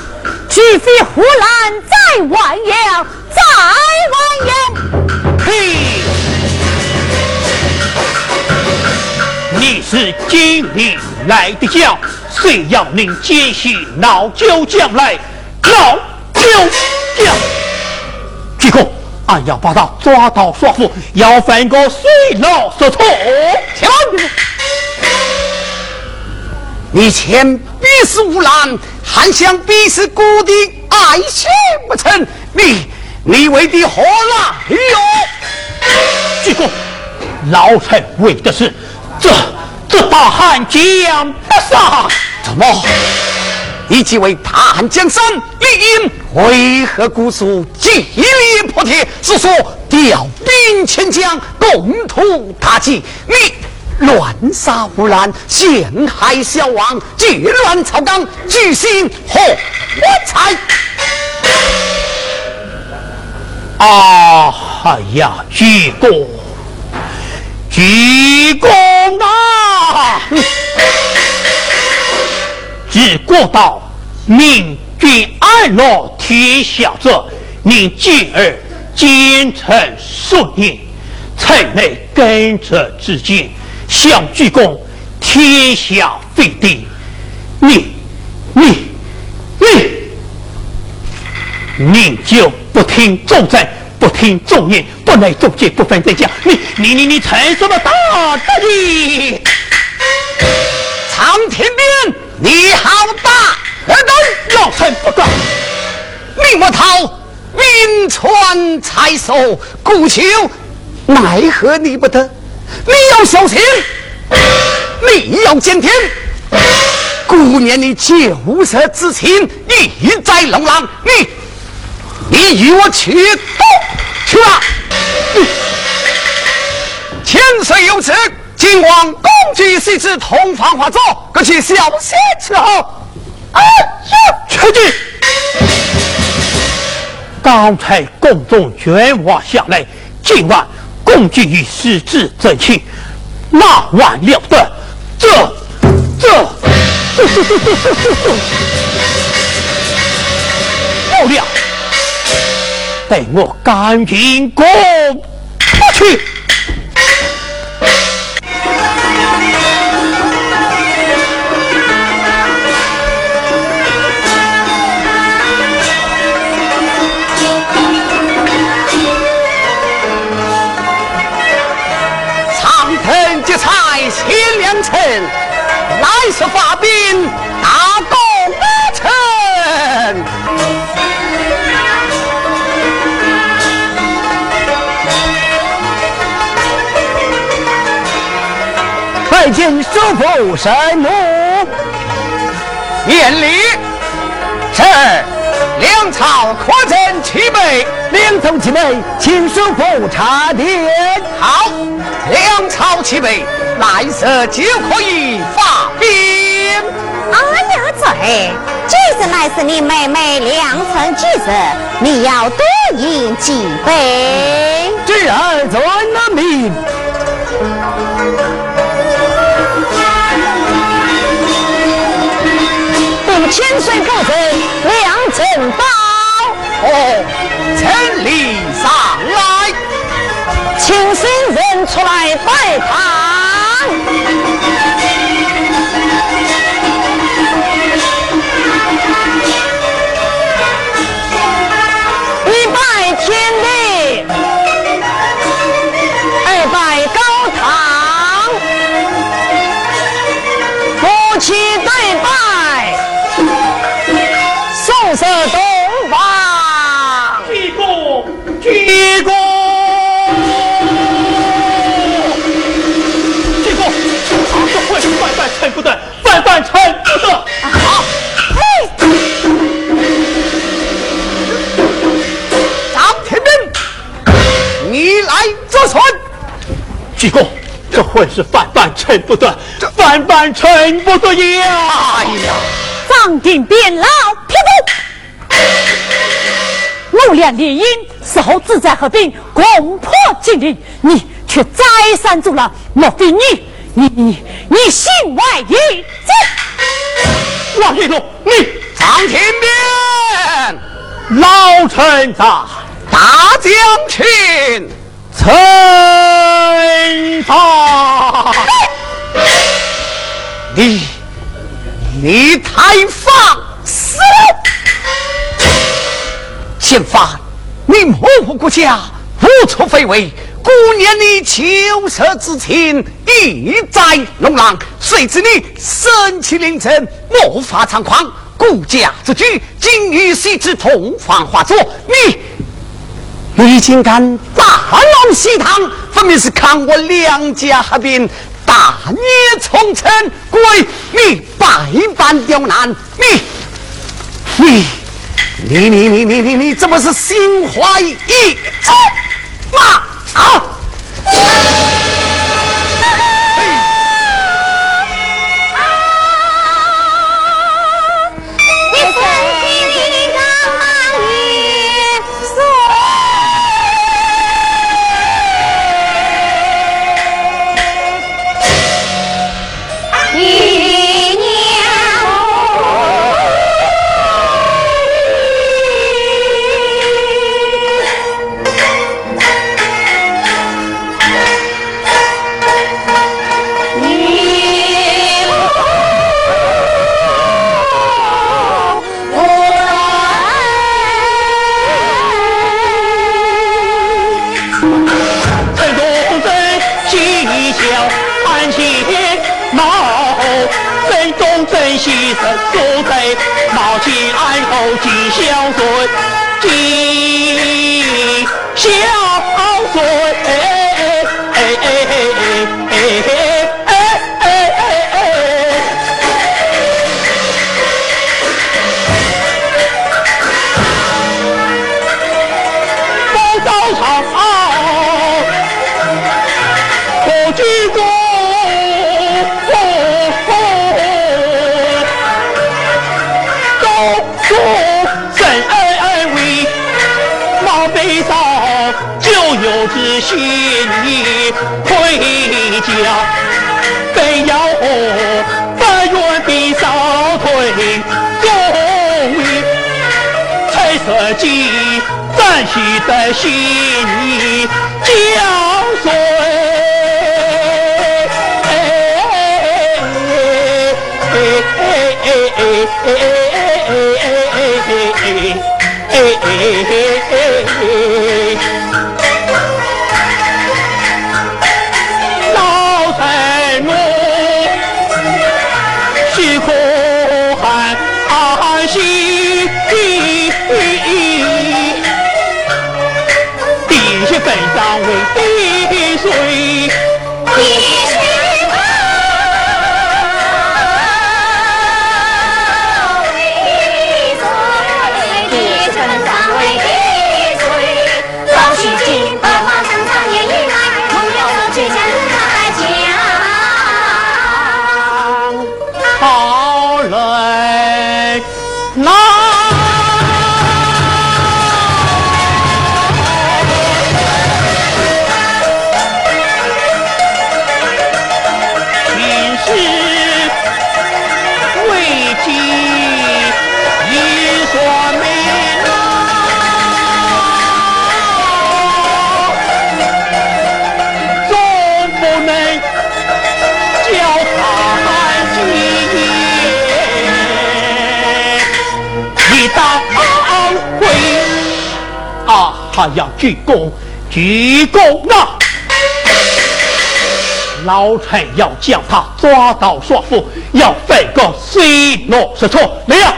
举非胡兰在万阳，在万阳。
嘿，你是金陵来的将，谁要您接续老九将来？老九将，鞠躬，俺要把他抓到说服，要翻个水牢说错。
停！你前必是无兰，还想必是孤的爱情不成？你你为的何来哟？
鞠躬，老臣为的是这这大汉将不杀。
怎么？以及为大汉江山立英，为何姑苏极力破铁，是说调兵遣将，共图大计？你乱杀无赖，陷害小王，借乱朝纲，居心何才？
啊！哎呀，鞠躬，鞠躬啊！自过道，明君安乐天下者，宁进而奸臣顺应，才内根者之见，想鞠躬，天下废定。你，你，你，你就不听众正，不听众言，不内众见，不分真假。你，你，你，你成什么大德的？
苍天兵，你好大何等？
老臣不告。
李莫涛，名传才守，故求奈何你不得？你要小心，你要监听。顾念你旧色之情，一在龙浪，你你与我去都去吧。千岁有旨。今王公举西子同房化作，各去小心伺候。
哎呀，出去！刚才宫中卷瓦下来，今晚公举与世子争亲，那晚了得？这这这这这这这这！不了，待我干建国，出
去长藤结彩显良辰，来时发。拜见叔父神母，免礼。是粮草可赠齐备，
粮草齐备，请叔父查点。
好，粮草齐备。来色就可以发兵。
阿呀嘴，这是乃是你妹妹良辰吉日，你要多饮几杯。
侄儿遵了命。
千岁不准，良辰到。
哦，千里上来，
请新人出来拜堂。
鞠躬。臣不得，万万臣不得！
好，张天兵，你来作算。
鞠躬，这会是万万臣不得，万万臣不得呀！
哎呀，
张定变老匹夫，我俩联姻，事后自在合并，攻破金陵，你却再三阻拦，莫非你？你你你心外意，
王一龙，你
张天边，
老臣在，
大将军，
臣在。
你你太放肆！宪法，你模糊国家，无处非为。顾念你秋色之情，意在龙浪。谁知你身气凌晨，莫法猖狂。顾家之举，今与谁之同房化作？你你竟敢大闹西堂，分明是看我两家合并，大孽从臣，归你百般刁难，你你，你你你你你你这么是心怀异志嘛？啊！
心暂时在心他要鞠躬，鞠躬啊！老臣要将他抓到说服，要废个水落石出。来呀！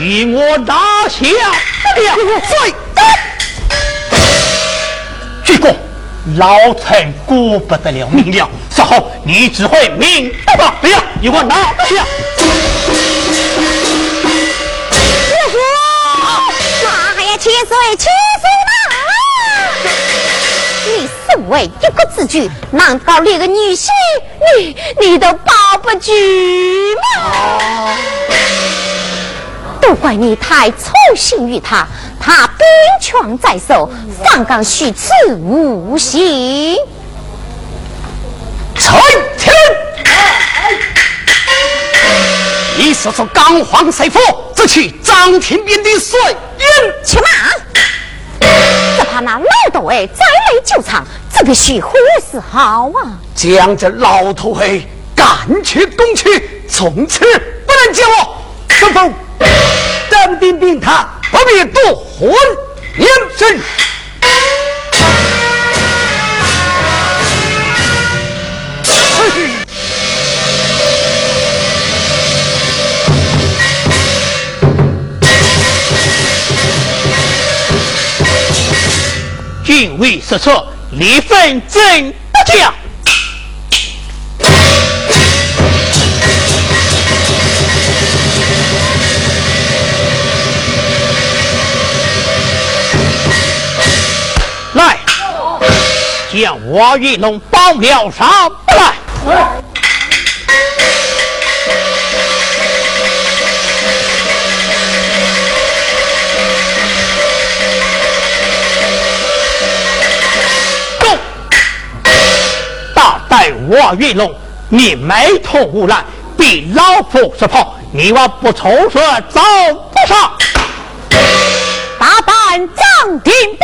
与我拿下两岁。鞠躬，老臣顾不得了命了。稍后你只会明白吧？来呀！与我拿下。
七岁，七岁嘛！你身为一国之君，难道连个女婿，你你都保不住吗？都怪你太宠信于他，他兵权在手，反敢虚此无心。
臣听，你说说刚皇帅府，只取张廷斌的水印，
去马！他那老头哎再来救场，这必须何时好啊？
将这老头儿赶去东去，从此不能见我。师傅，张兵兵他不必多婚言声。
并未失策，离分真不讲。来，将王玉龙包秒杀不来。我玉龙，你没头无赖，比老夫是跑，你我不从说走不上。
大胆张廷斌，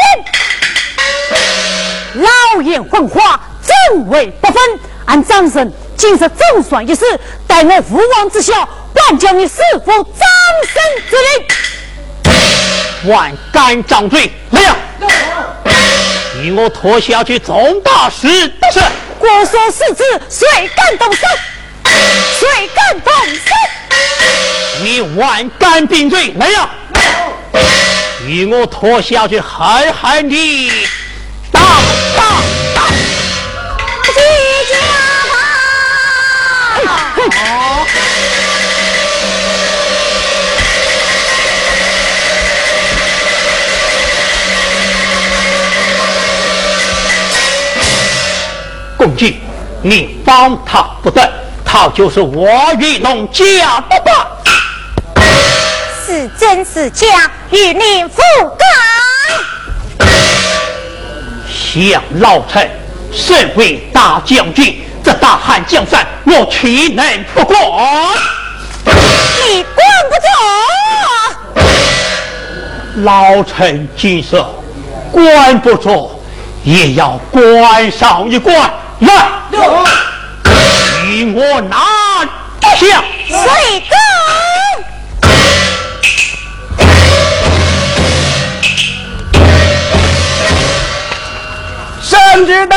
老眼昏花，正位不分。俺张生今日总算一死，待我父王知晓，管教你师父张生之
令。万敢张罪，来呀！与我脱下去总大事的事。
国所世子，谁敢动手？谁敢动手？
你万敢顶罪，来呀！与我脱下去狠狠地！打打打！
齐家
哦。公举，你帮他不得，他就是我与龙家的吧？
是真是假，与你不干。
想老臣身为大将军，这大汉江山，我岂能不管？
你管不着。
老臣今日管不着，也要管上一管。来，与我拿下。
谁敢？
圣旨到！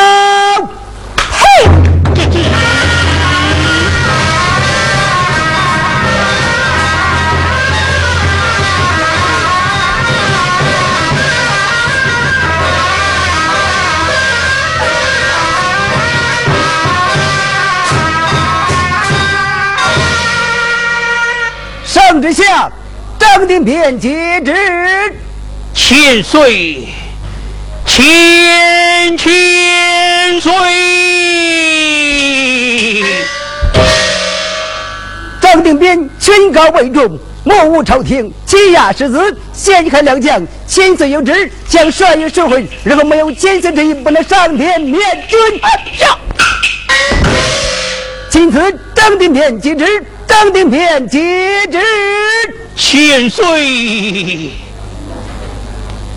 圣旨下，张定边接旨，
千岁，千千岁！
张定边宣告为重，莫误朝廷，欺压世子，陷害良将，千岁有旨，将帅爷收回，日后没有千岁之意，不能上天面君。
上！
钦此张定边接旨。张定边接旨，
千岁，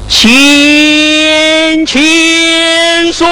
千千岁。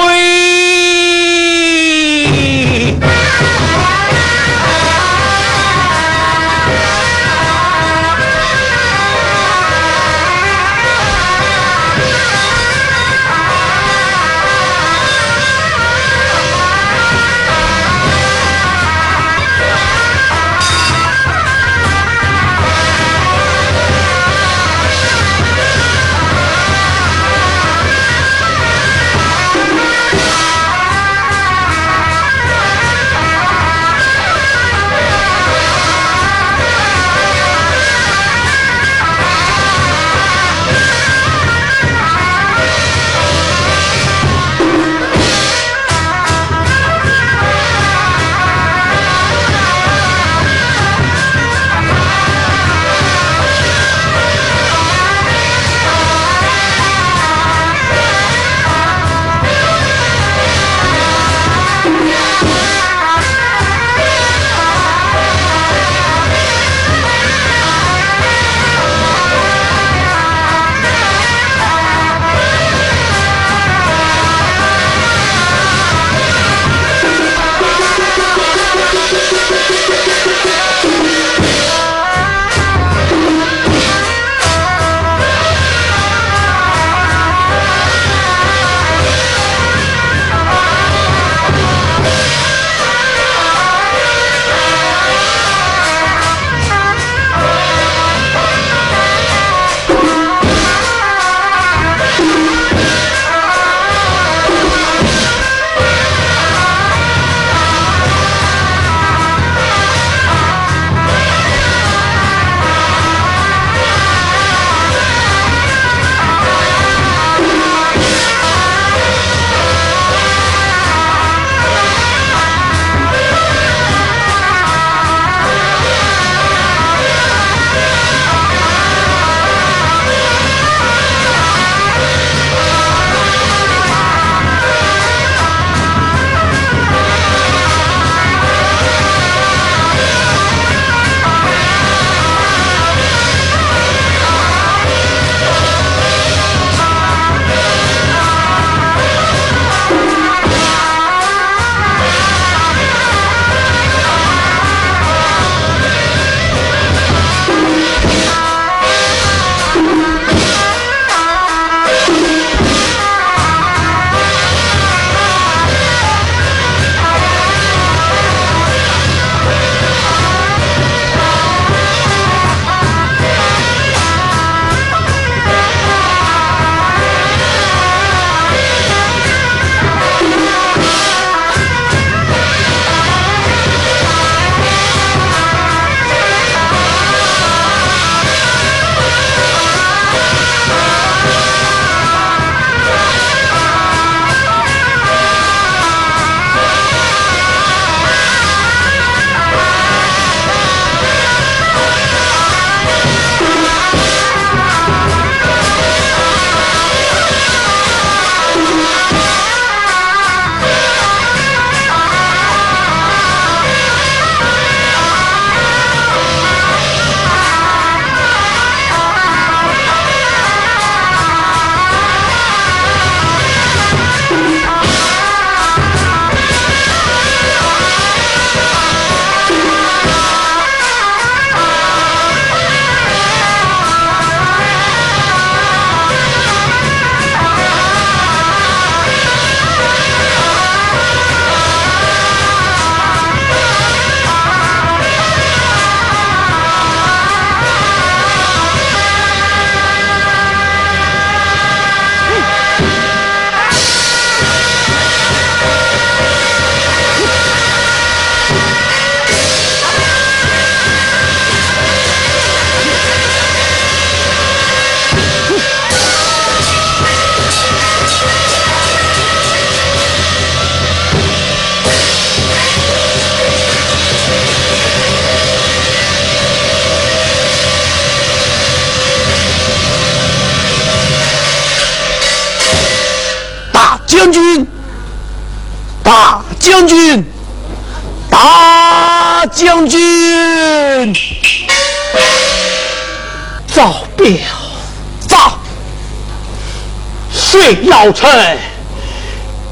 老臣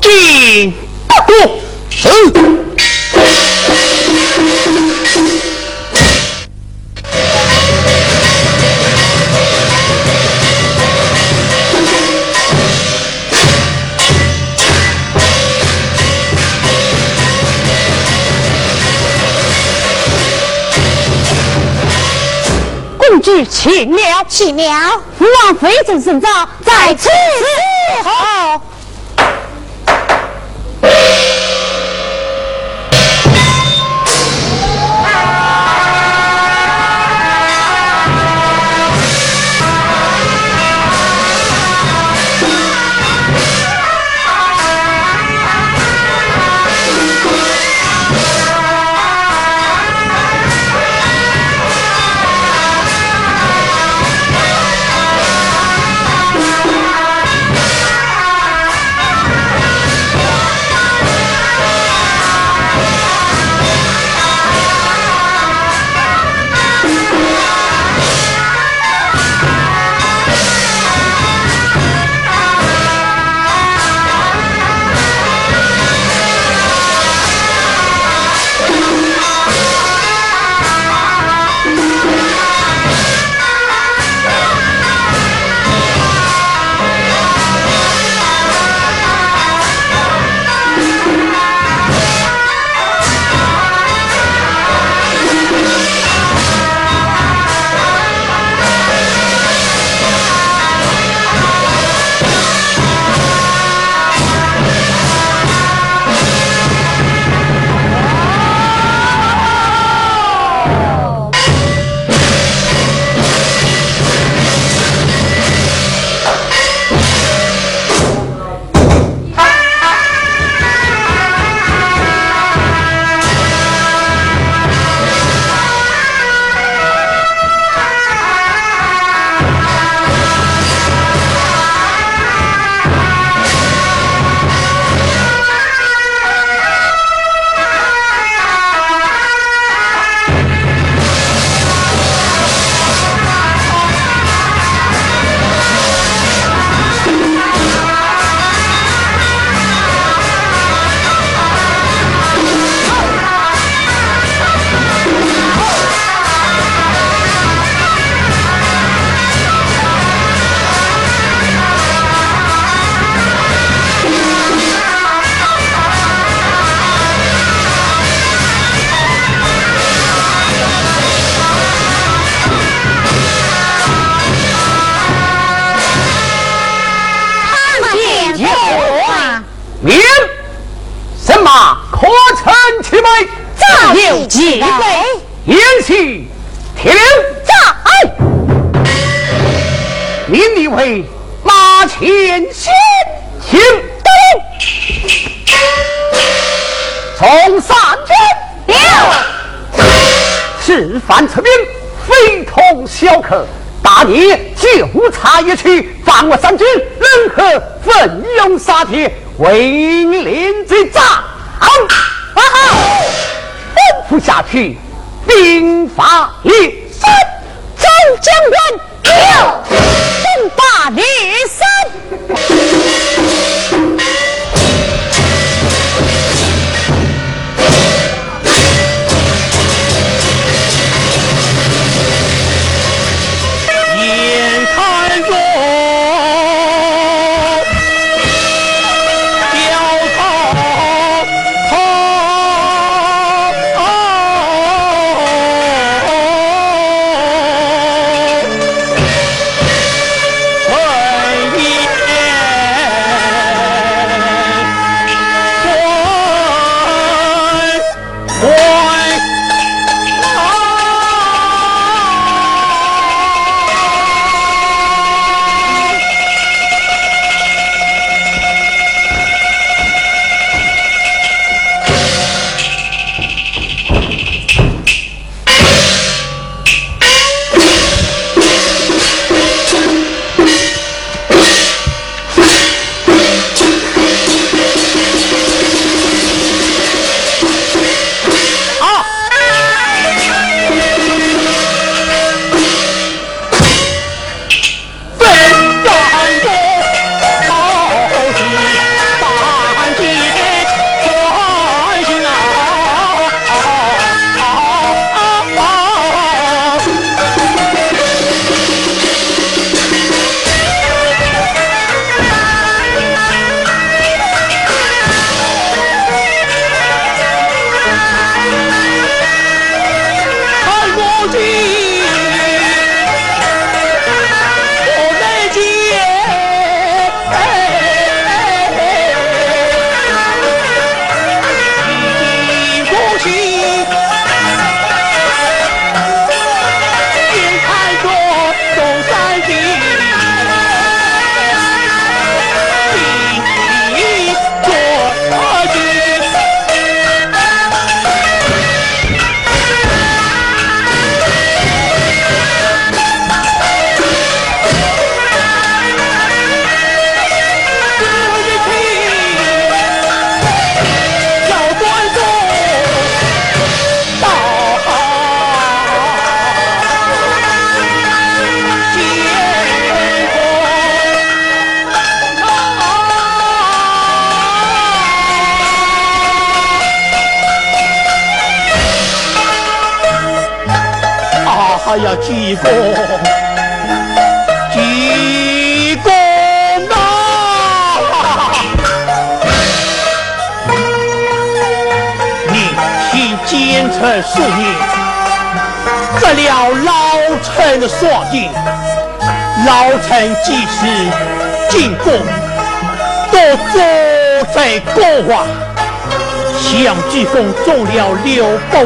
进大功。是。
公主请了，
请了。
王，非正圣召，在此。
Oh!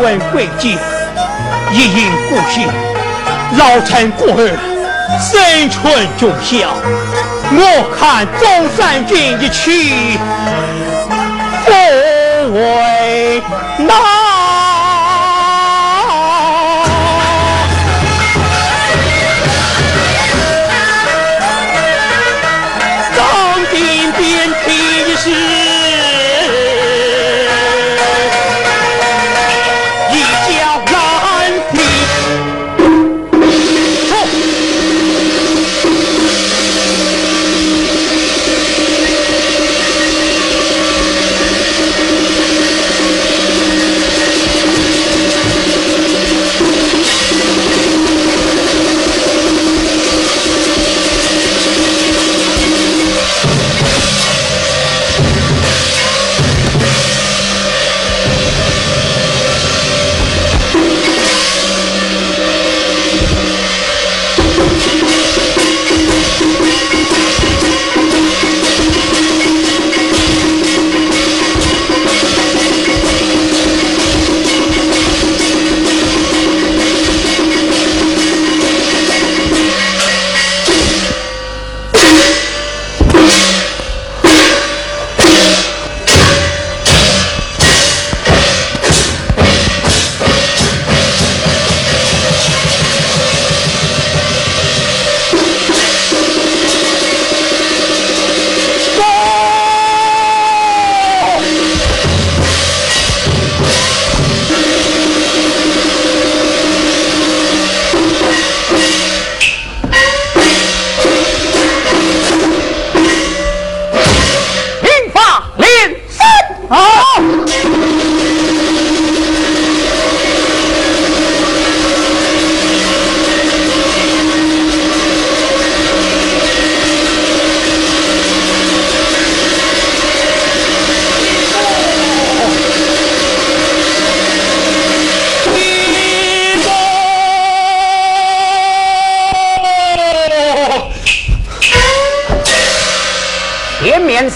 六百万贵贱，一应故姓，老臣孤儿生存就孝，我看中山军一去，不为难。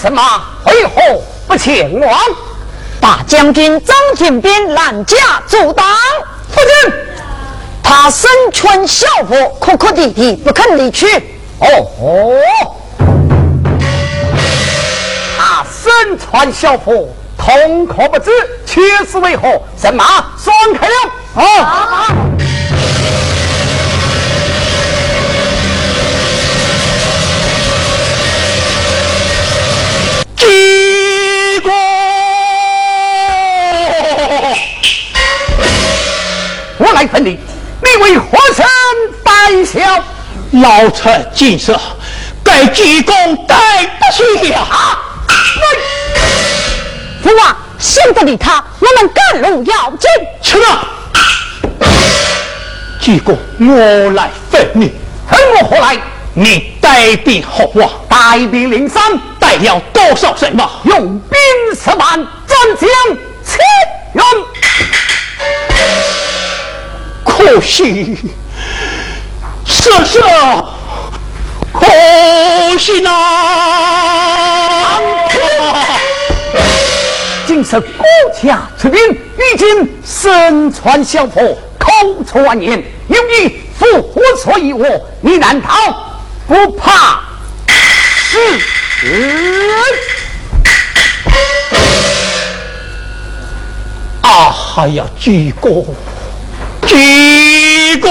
什么？为何不前往？
大将军张廷斌拦驾阻挡，
夫人，
他身穿校服，哭哭啼啼，不肯离去。
哦，他身穿校服，痛可不知，却是为何？神马双开了。哦。我来分你，你为何生胆小？
老臣尽赦，该济公对不起啊！
父王，先不理他，我们赶路要紧。
去吧，济公，我来分你，
恨我何来？
你带兵何往？
带兵临山。
带了多少人马？
用兵十万，战将
可惜，是是，可惜呐！
今是国家出兵，已经身穿校服，口出万言，有你复活所以我，你难道不怕？是。
啊！还要鞠躬，鞠躬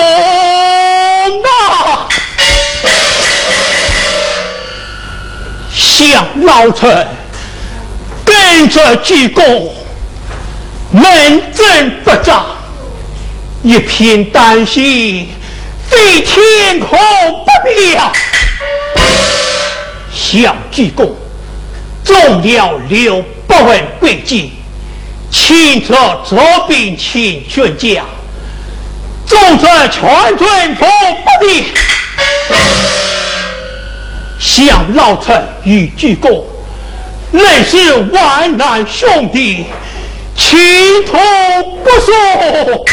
啊！向老臣跟着鞠躬，门正不长，一片丹心，非天空不了。向鞠躬，中了六百万贵金，请着招兵请宣家，纵则全军覆没。想老臣与鞠躬，乃是万难兄弟，情同不说。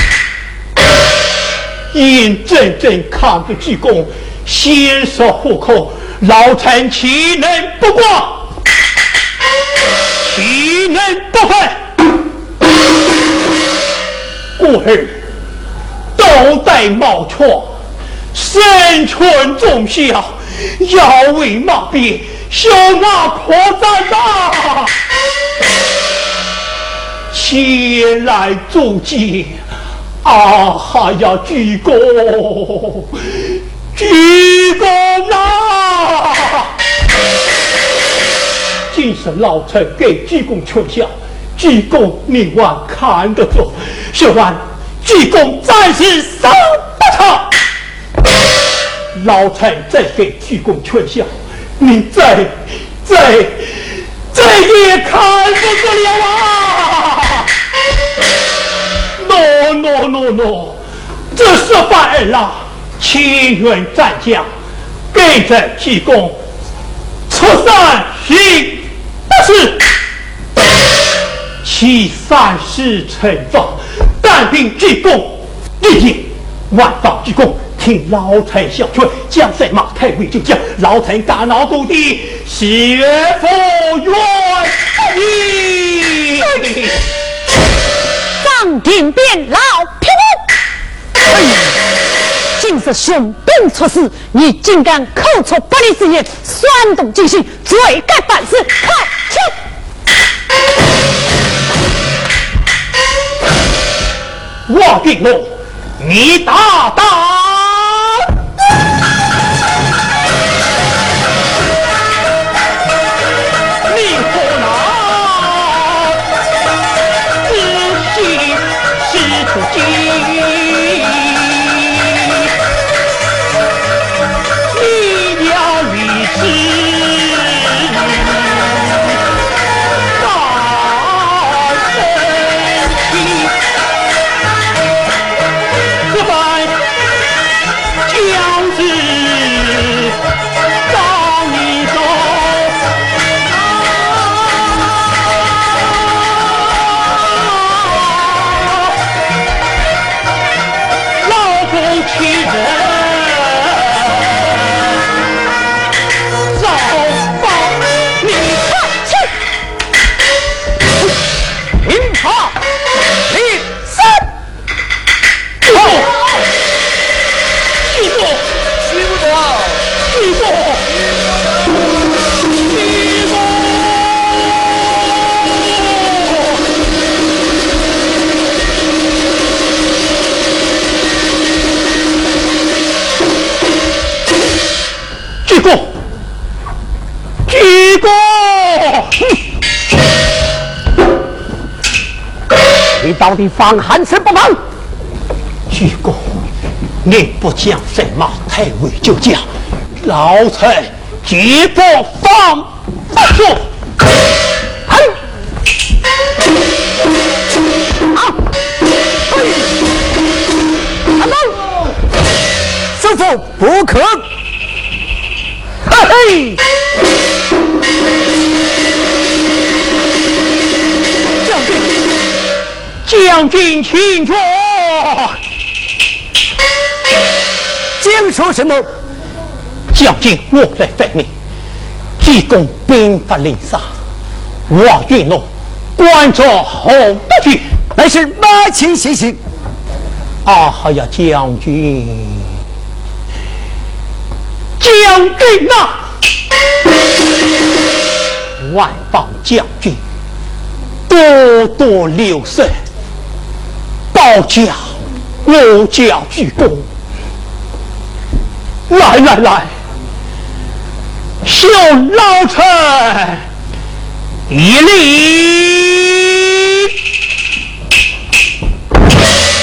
因真正看不鞠躬，先说户口，老臣岂能不挂？岂能不分？故而斗戴毛错，身穿重孝，腰围马鞭，手拿破绽大，前来助祭。啊哈呀！鞠躬，鞠躬啊！今是老臣给鞠躬全孝，鞠躬你还看得住？说完，济公暂时收不成。老臣再给济公劝孝，你再再再也看不住了啊！诺诺诺诺，这是反儿郎，情愿战将，跟着济公出山行不是，其三世惩罚，但凭济公一定万方济公，听老臣小劝，将赛马太尉就将老臣大闹故地，谢佛愿意。
上庭变老，匹夫！今日雄兵出世，你竟敢口出不利之言，煽动军心，罪该办事。快
我定了，你大胆！
到底放寒什不放？
鞠躬，你不讲什么太尉就讲，老臣绝不放不住。
哼！好，阿龙，师傅不可！嘿嘿。
将军请坐。
将说什么？
将军，我来反命。济公兵发令杀，王云龙官着后不去，
乃是马前行。
啊哈呀，将军，将军呐！万邦将军，多多留神。保驾，我家鞠躬。来来来，小老臣一礼。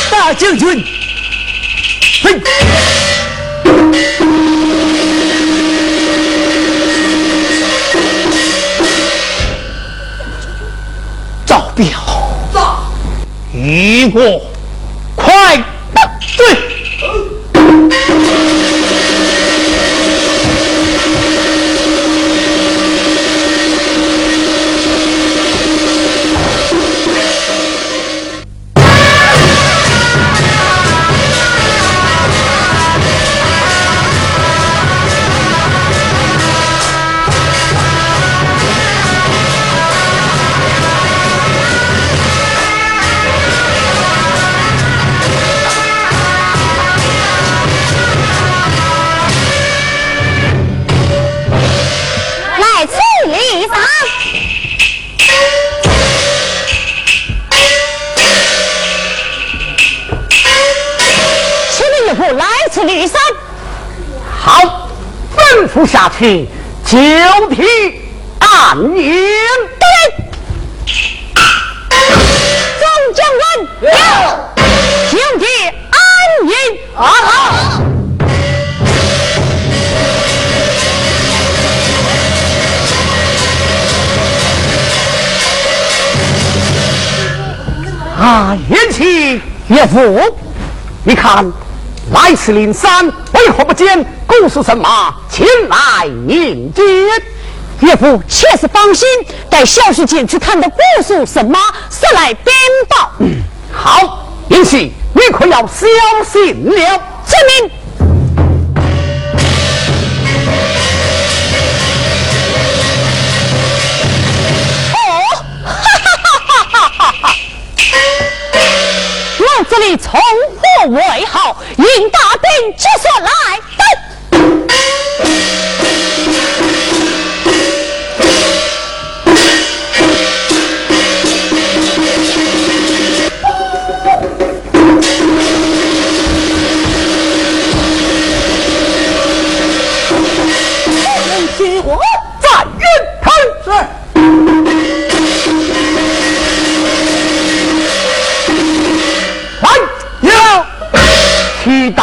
大将军，嘿，
赵彪，
到，
与我。快，对。
下去，就地安营。
众将军，就地安营。
啊！啊！元气岳父，你看来此灵山，为何不见故事神马前来迎接？
岳父切实放心，待小婿前去探得姑苏神马，速来禀报。
好，元气，你可要小心了。
遵命。这里从何为好？引大兵接所来。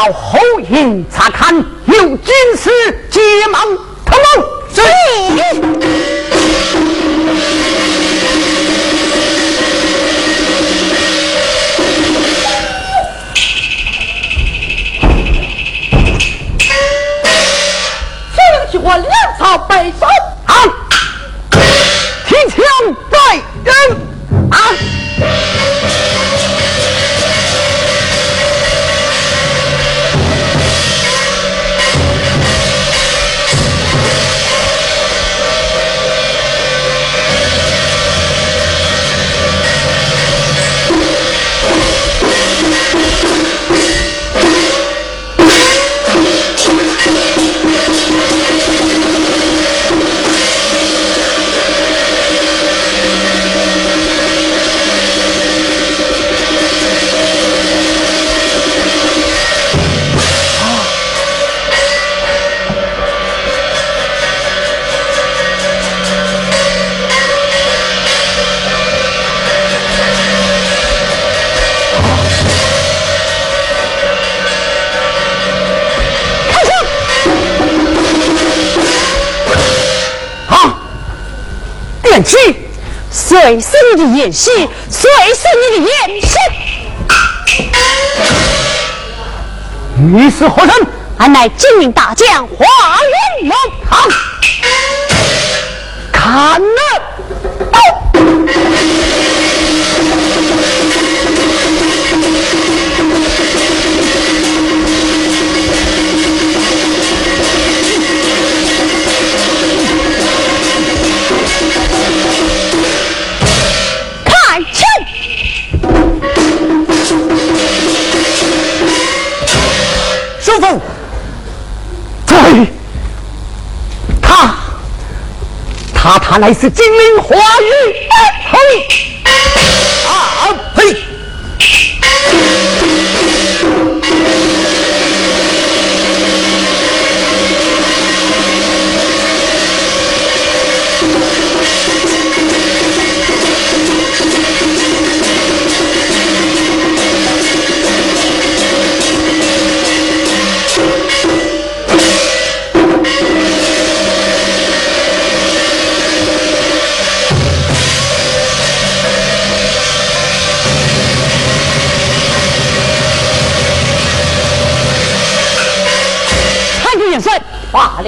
到后营查看，有军师急忙通报。
是。
请去换粮草备手。
谁是你的演戏？谁是你的眼线？
你是何人？
俺乃金陵大将华云龙。
好，看他，他乃是金陵花玉，嘿，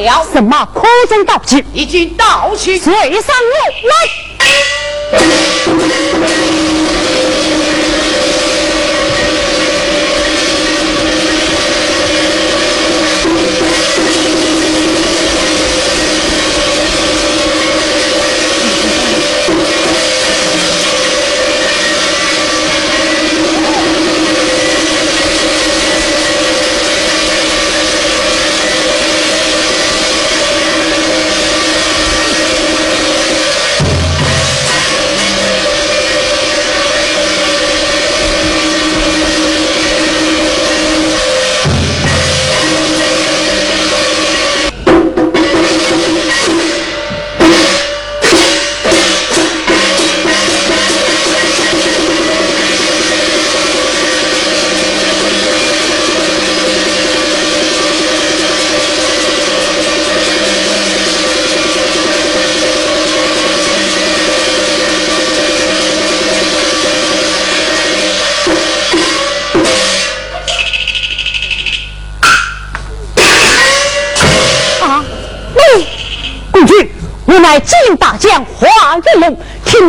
了，
什么？空中道急，
一军到去，
随上路来。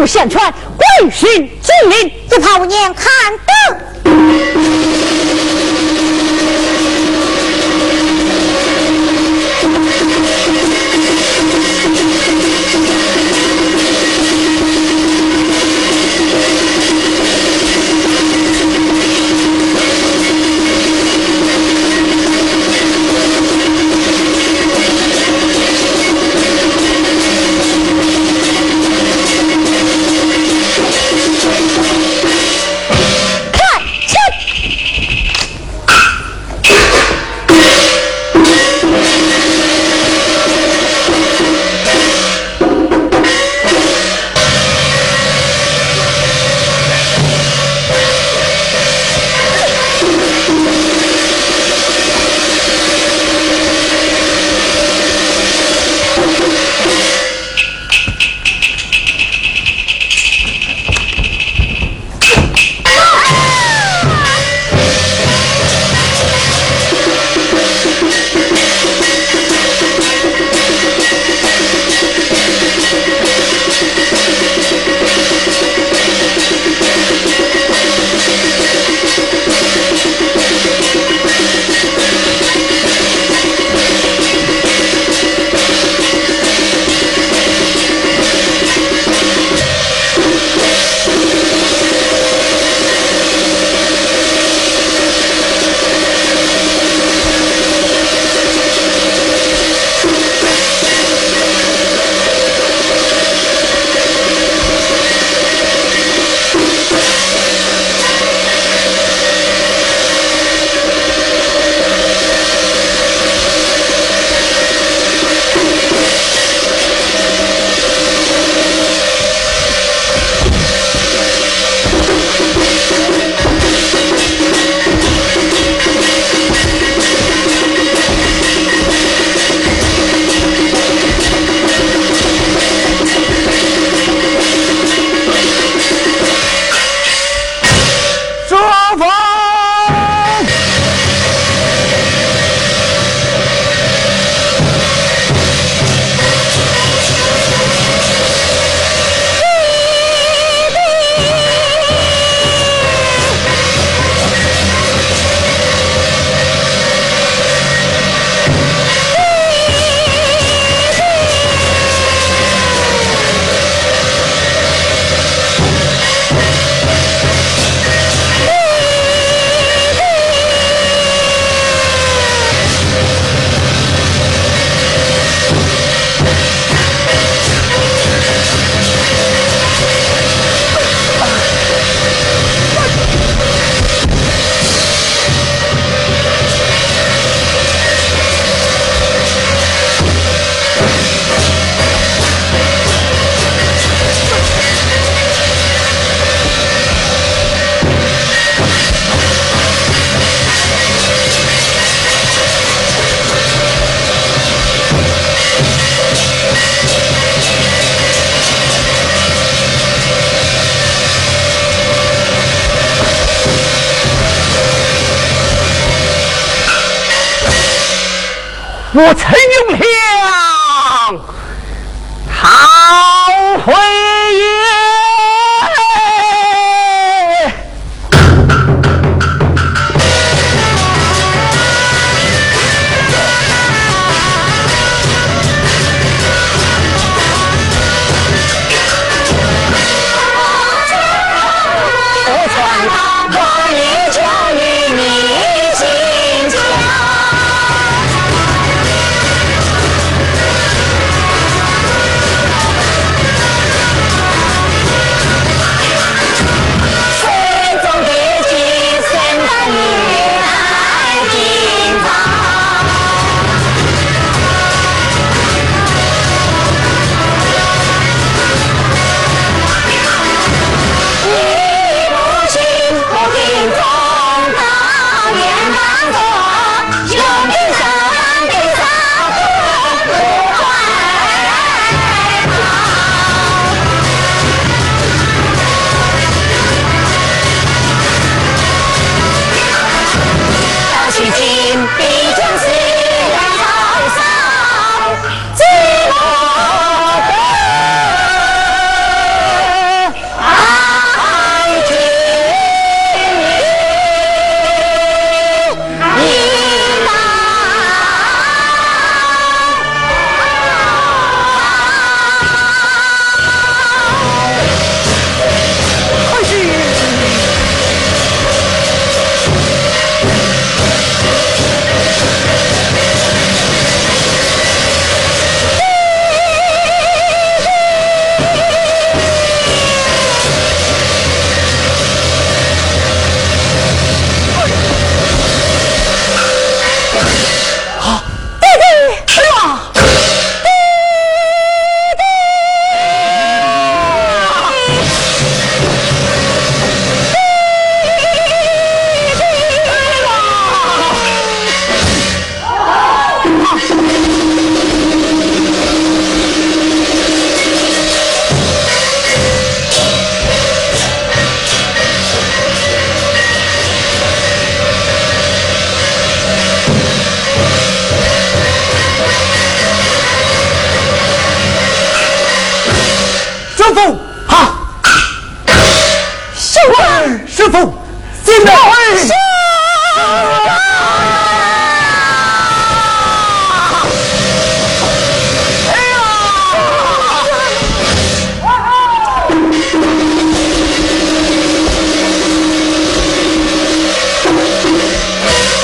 听我相传，归顺金陵，
就怕我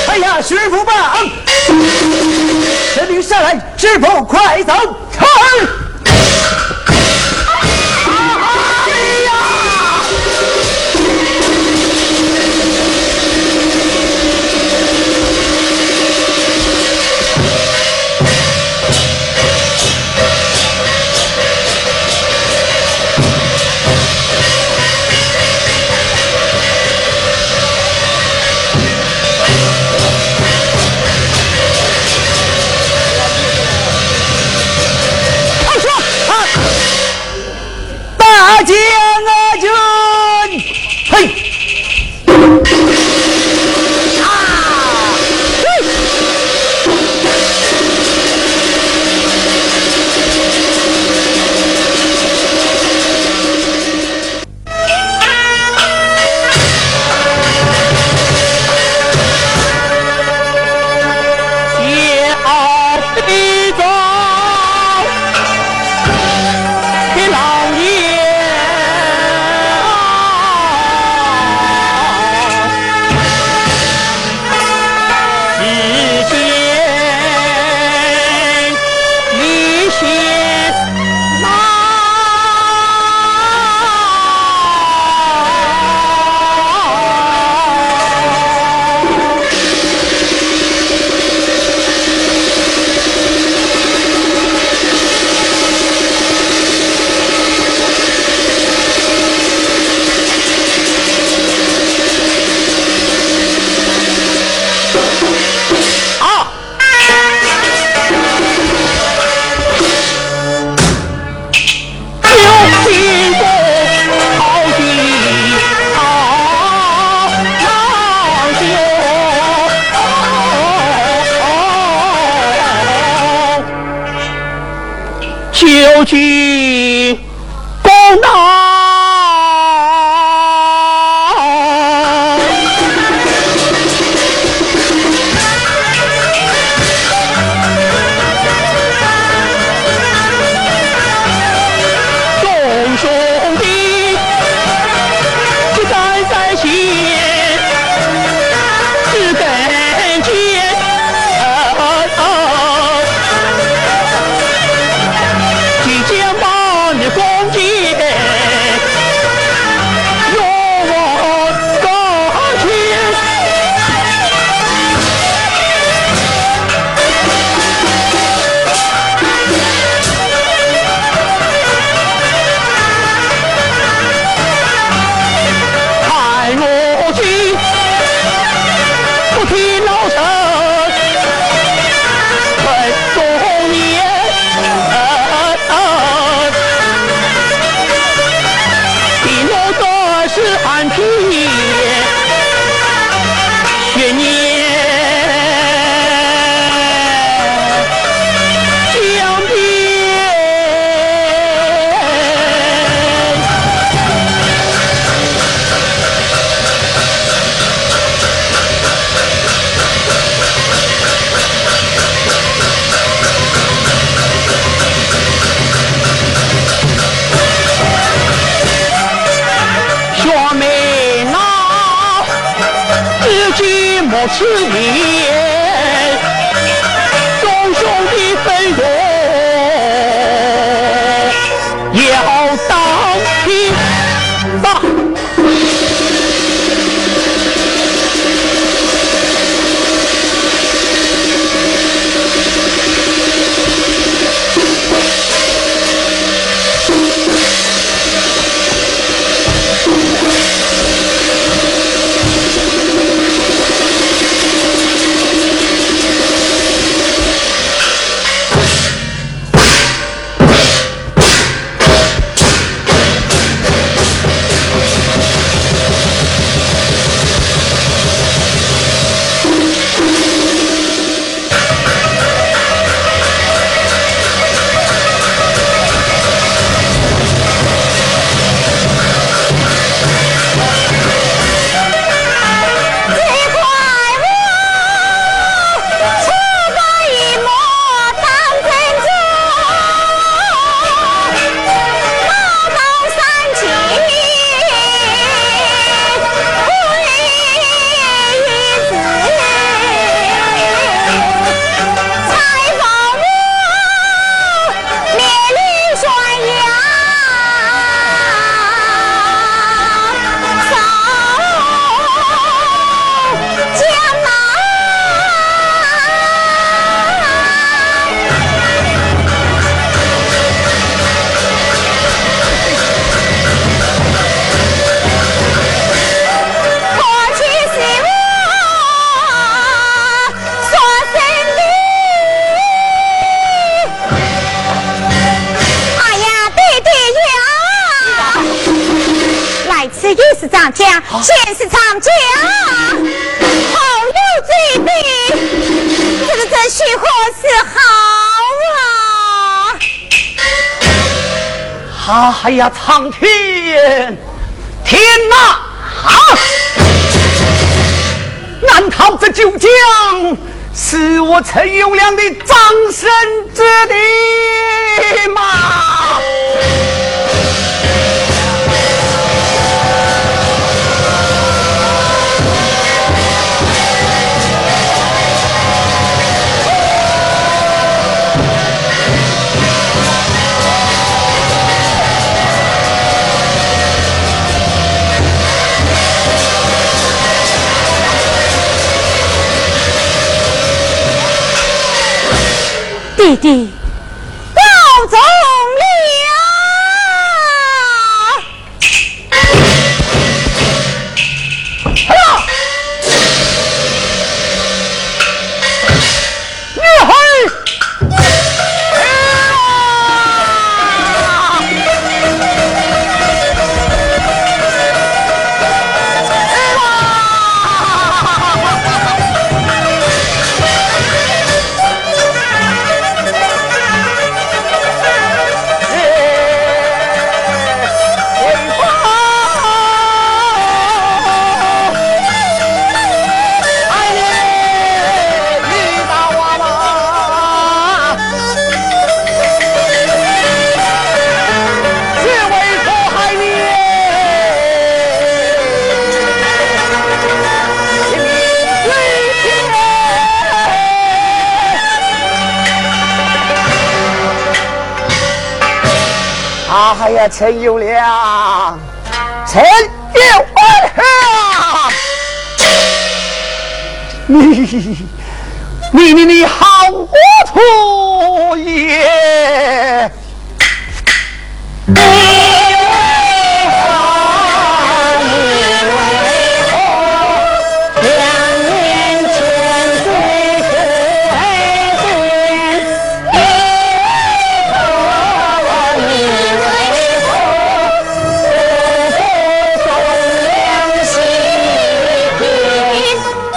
哎呀，师傅吧，神灵下来，师傅快走，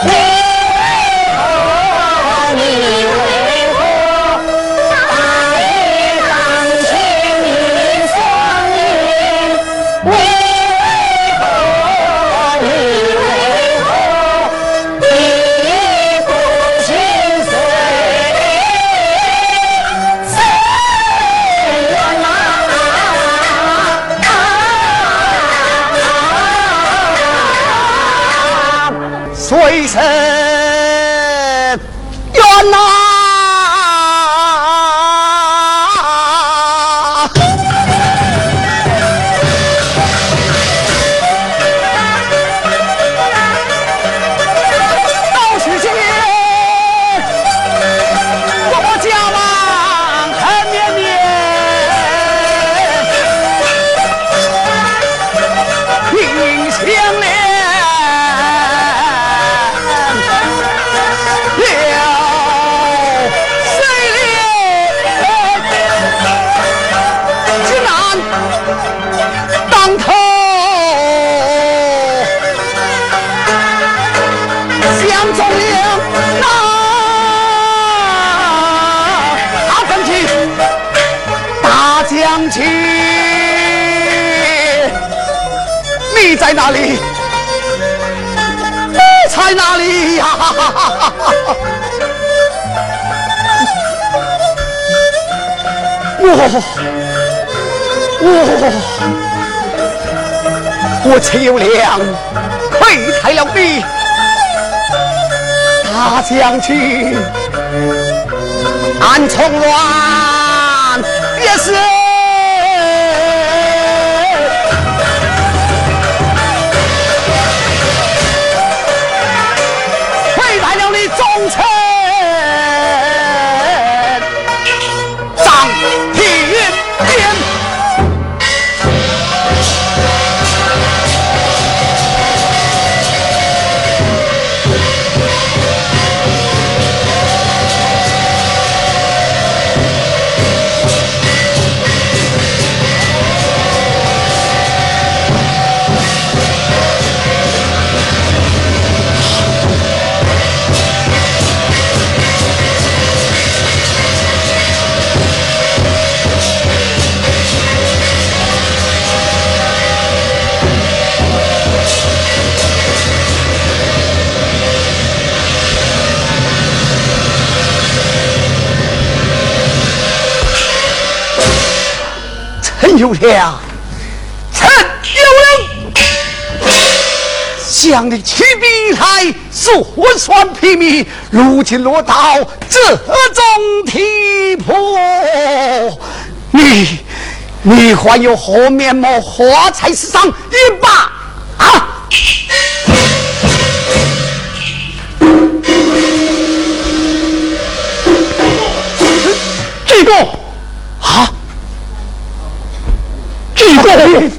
水想你起兵以来，所算平民，如今落到这种地步，你你还有何面目何才世上一把啊？
这个啊，这个。